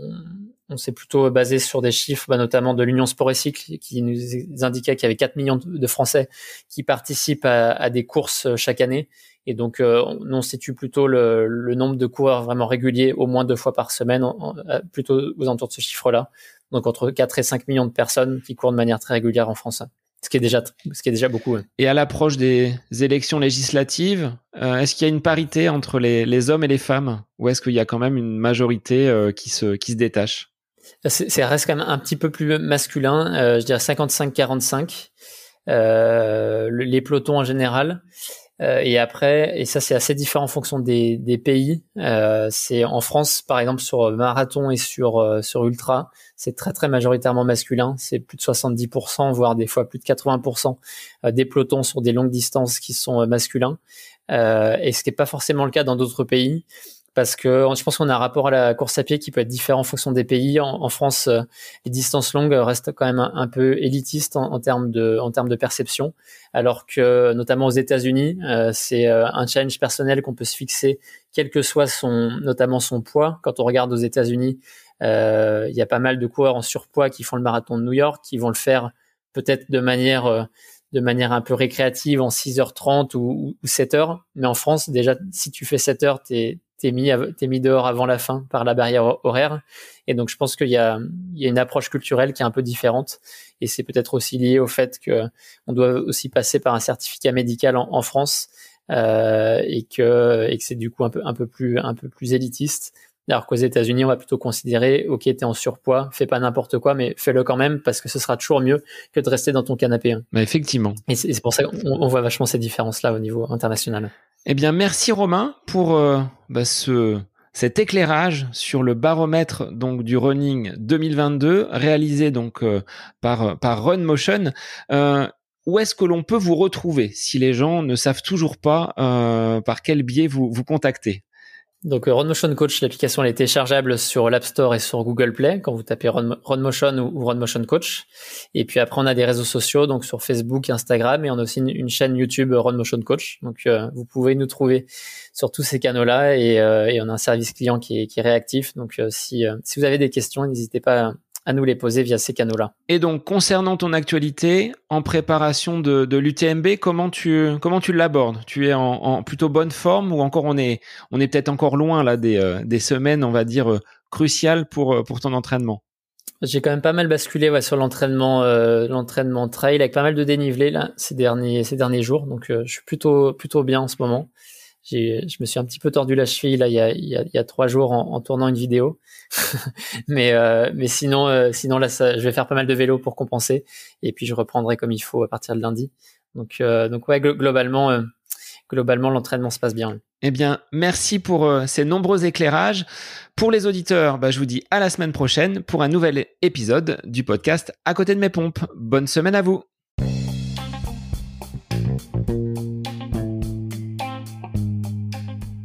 s'est plutôt basé sur des chiffres, bah, notamment de l'Union Sport et Cycle, qui nous indiquait qu'il y avait 4 millions de Français qui participent à des courses chaque année. Et donc, euh, on situe plutôt le, le, nombre de coureurs vraiment réguliers au moins deux fois par semaine, euh, plutôt aux alentours de ce chiffre-là. Donc, entre 4 et 5 millions de personnes qui courent de manière très régulière en France. Ce qui est déjà, ce qui est déjà beaucoup. Et à l'approche des élections législatives, euh, est-ce qu'il y a une parité entre les, les, hommes et les femmes? Ou est-ce qu'il y a quand même une majorité euh, qui, se, qui se détache? Ça reste quand même un petit peu plus masculin, je dirais 55-45. les pelotons en général. Euh, et après, et ça c'est assez différent en fonction des, des pays. Euh, c'est en France, par exemple, sur marathon et sur euh, sur ultra, c'est très très majoritairement masculin. C'est plus de 70%, voire des fois plus de 80% des pelotons sur des longues distances qui sont masculins. et ce qui n'est pas forcément le cas dans d'autres pays parce que je pense qu'on a un rapport à la course à pied qui peut être différent en fonction des pays. En, France, euh, les distances longues restent quand même un, peu élitistes en, termes de en termes de perception, alors que notamment aux États-Unis, euh, c'est euh, un challenge personnel qu'on peut se fixer, quel que soit son notamment son poids. Quand on regarde aux États-Unis, il y a pas mal de coureurs en surpoids qui font le marathon de New York, qui vont le faire peut-être de manière de manière un peu récréative en 6h30 ou, ou 7h. Mais en France, déjà, si tu fais 7h, t'es t'es mis, t'es mis dehors avant la fin par la barrière horaire. Et donc, je pense qu'il y a, il y a une approche culturelle qui est un peu différente. Et c'est peut-être aussi lié au fait que on doit aussi passer par un certificat médical en, France euh, et que, et que c'est du coup un peu, un peu plus, un peu plus élitiste. Alors qu'aux États-Unis, on va plutôt considérer, ok, t'es en surpoids, fais pas n'importe quoi, mais fais-le quand même parce que ce sera toujours mieux que de rester dans ton canapé. Bah effectivement. Et c'est pour ça qu'on voit vachement ces différences-là au niveau international. Eh bien, merci Romain pour euh, bah, ce cet éclairage sur le baromètre donc du running 2022 réalisé donc euh, par par Run Motion. Euh, où est-ce que l'on peut vous retrouver si les gens ne savent toujours pas par quel biais vous vous contacter? Donc euh, Motion Coach, l'application elle est téléchargeable sur l'App Store et sur Google Play quand vous tapez Motion ou, Motion Coach. Et puis après on a des réseaux sociaux donc sur Facebook, Instagram et on a aussi une, chaîne YouTube Motion Coach. Donc euh, vous pouvez nous trouver sur tous ces canaux-là et, euh, et on a un service client qui est, qui est réactif. Donc si, si vous avez des questions, n'hésitez pas à nous les poser via ces canaux-là. Et donc, concernant ton actualité, en préparation de, de l'UTMB, comment tu comment tu l'abordes? Tu es en, en, plutôt bonne forme ou encore on est on est peut-être encore loin là des, euh, des semaines, on va dire euh, cruciales pour euh, pour ton entraînement? J'ai quand même pas mal basculé ouais, sur l'entraînement l'entraînement trail avec pas mal de dénivelé là ces derniers ces derniers jours. Donc je suis plutôt plutôt bien en ce moment je me suis un petit peu tordu la cheville là il y a, il y a, trois jours en, tournant une vidéo, mais euh, mais sinon euh, sinon là ça, je vais faire pas mal de vélo pour compenser et puis je reprendrai comme il faut à partir de lundi. Donc euh, donc ouais globalement globalement l'entraînement se passe bien. Eh bien merci pour ces nombreux éclairages. Pour les auditeurs, bah, je vous dis à la semaine prochaine pour un nouvel épisode du podcast À côté de mes pompes. Bonne semaine à vous.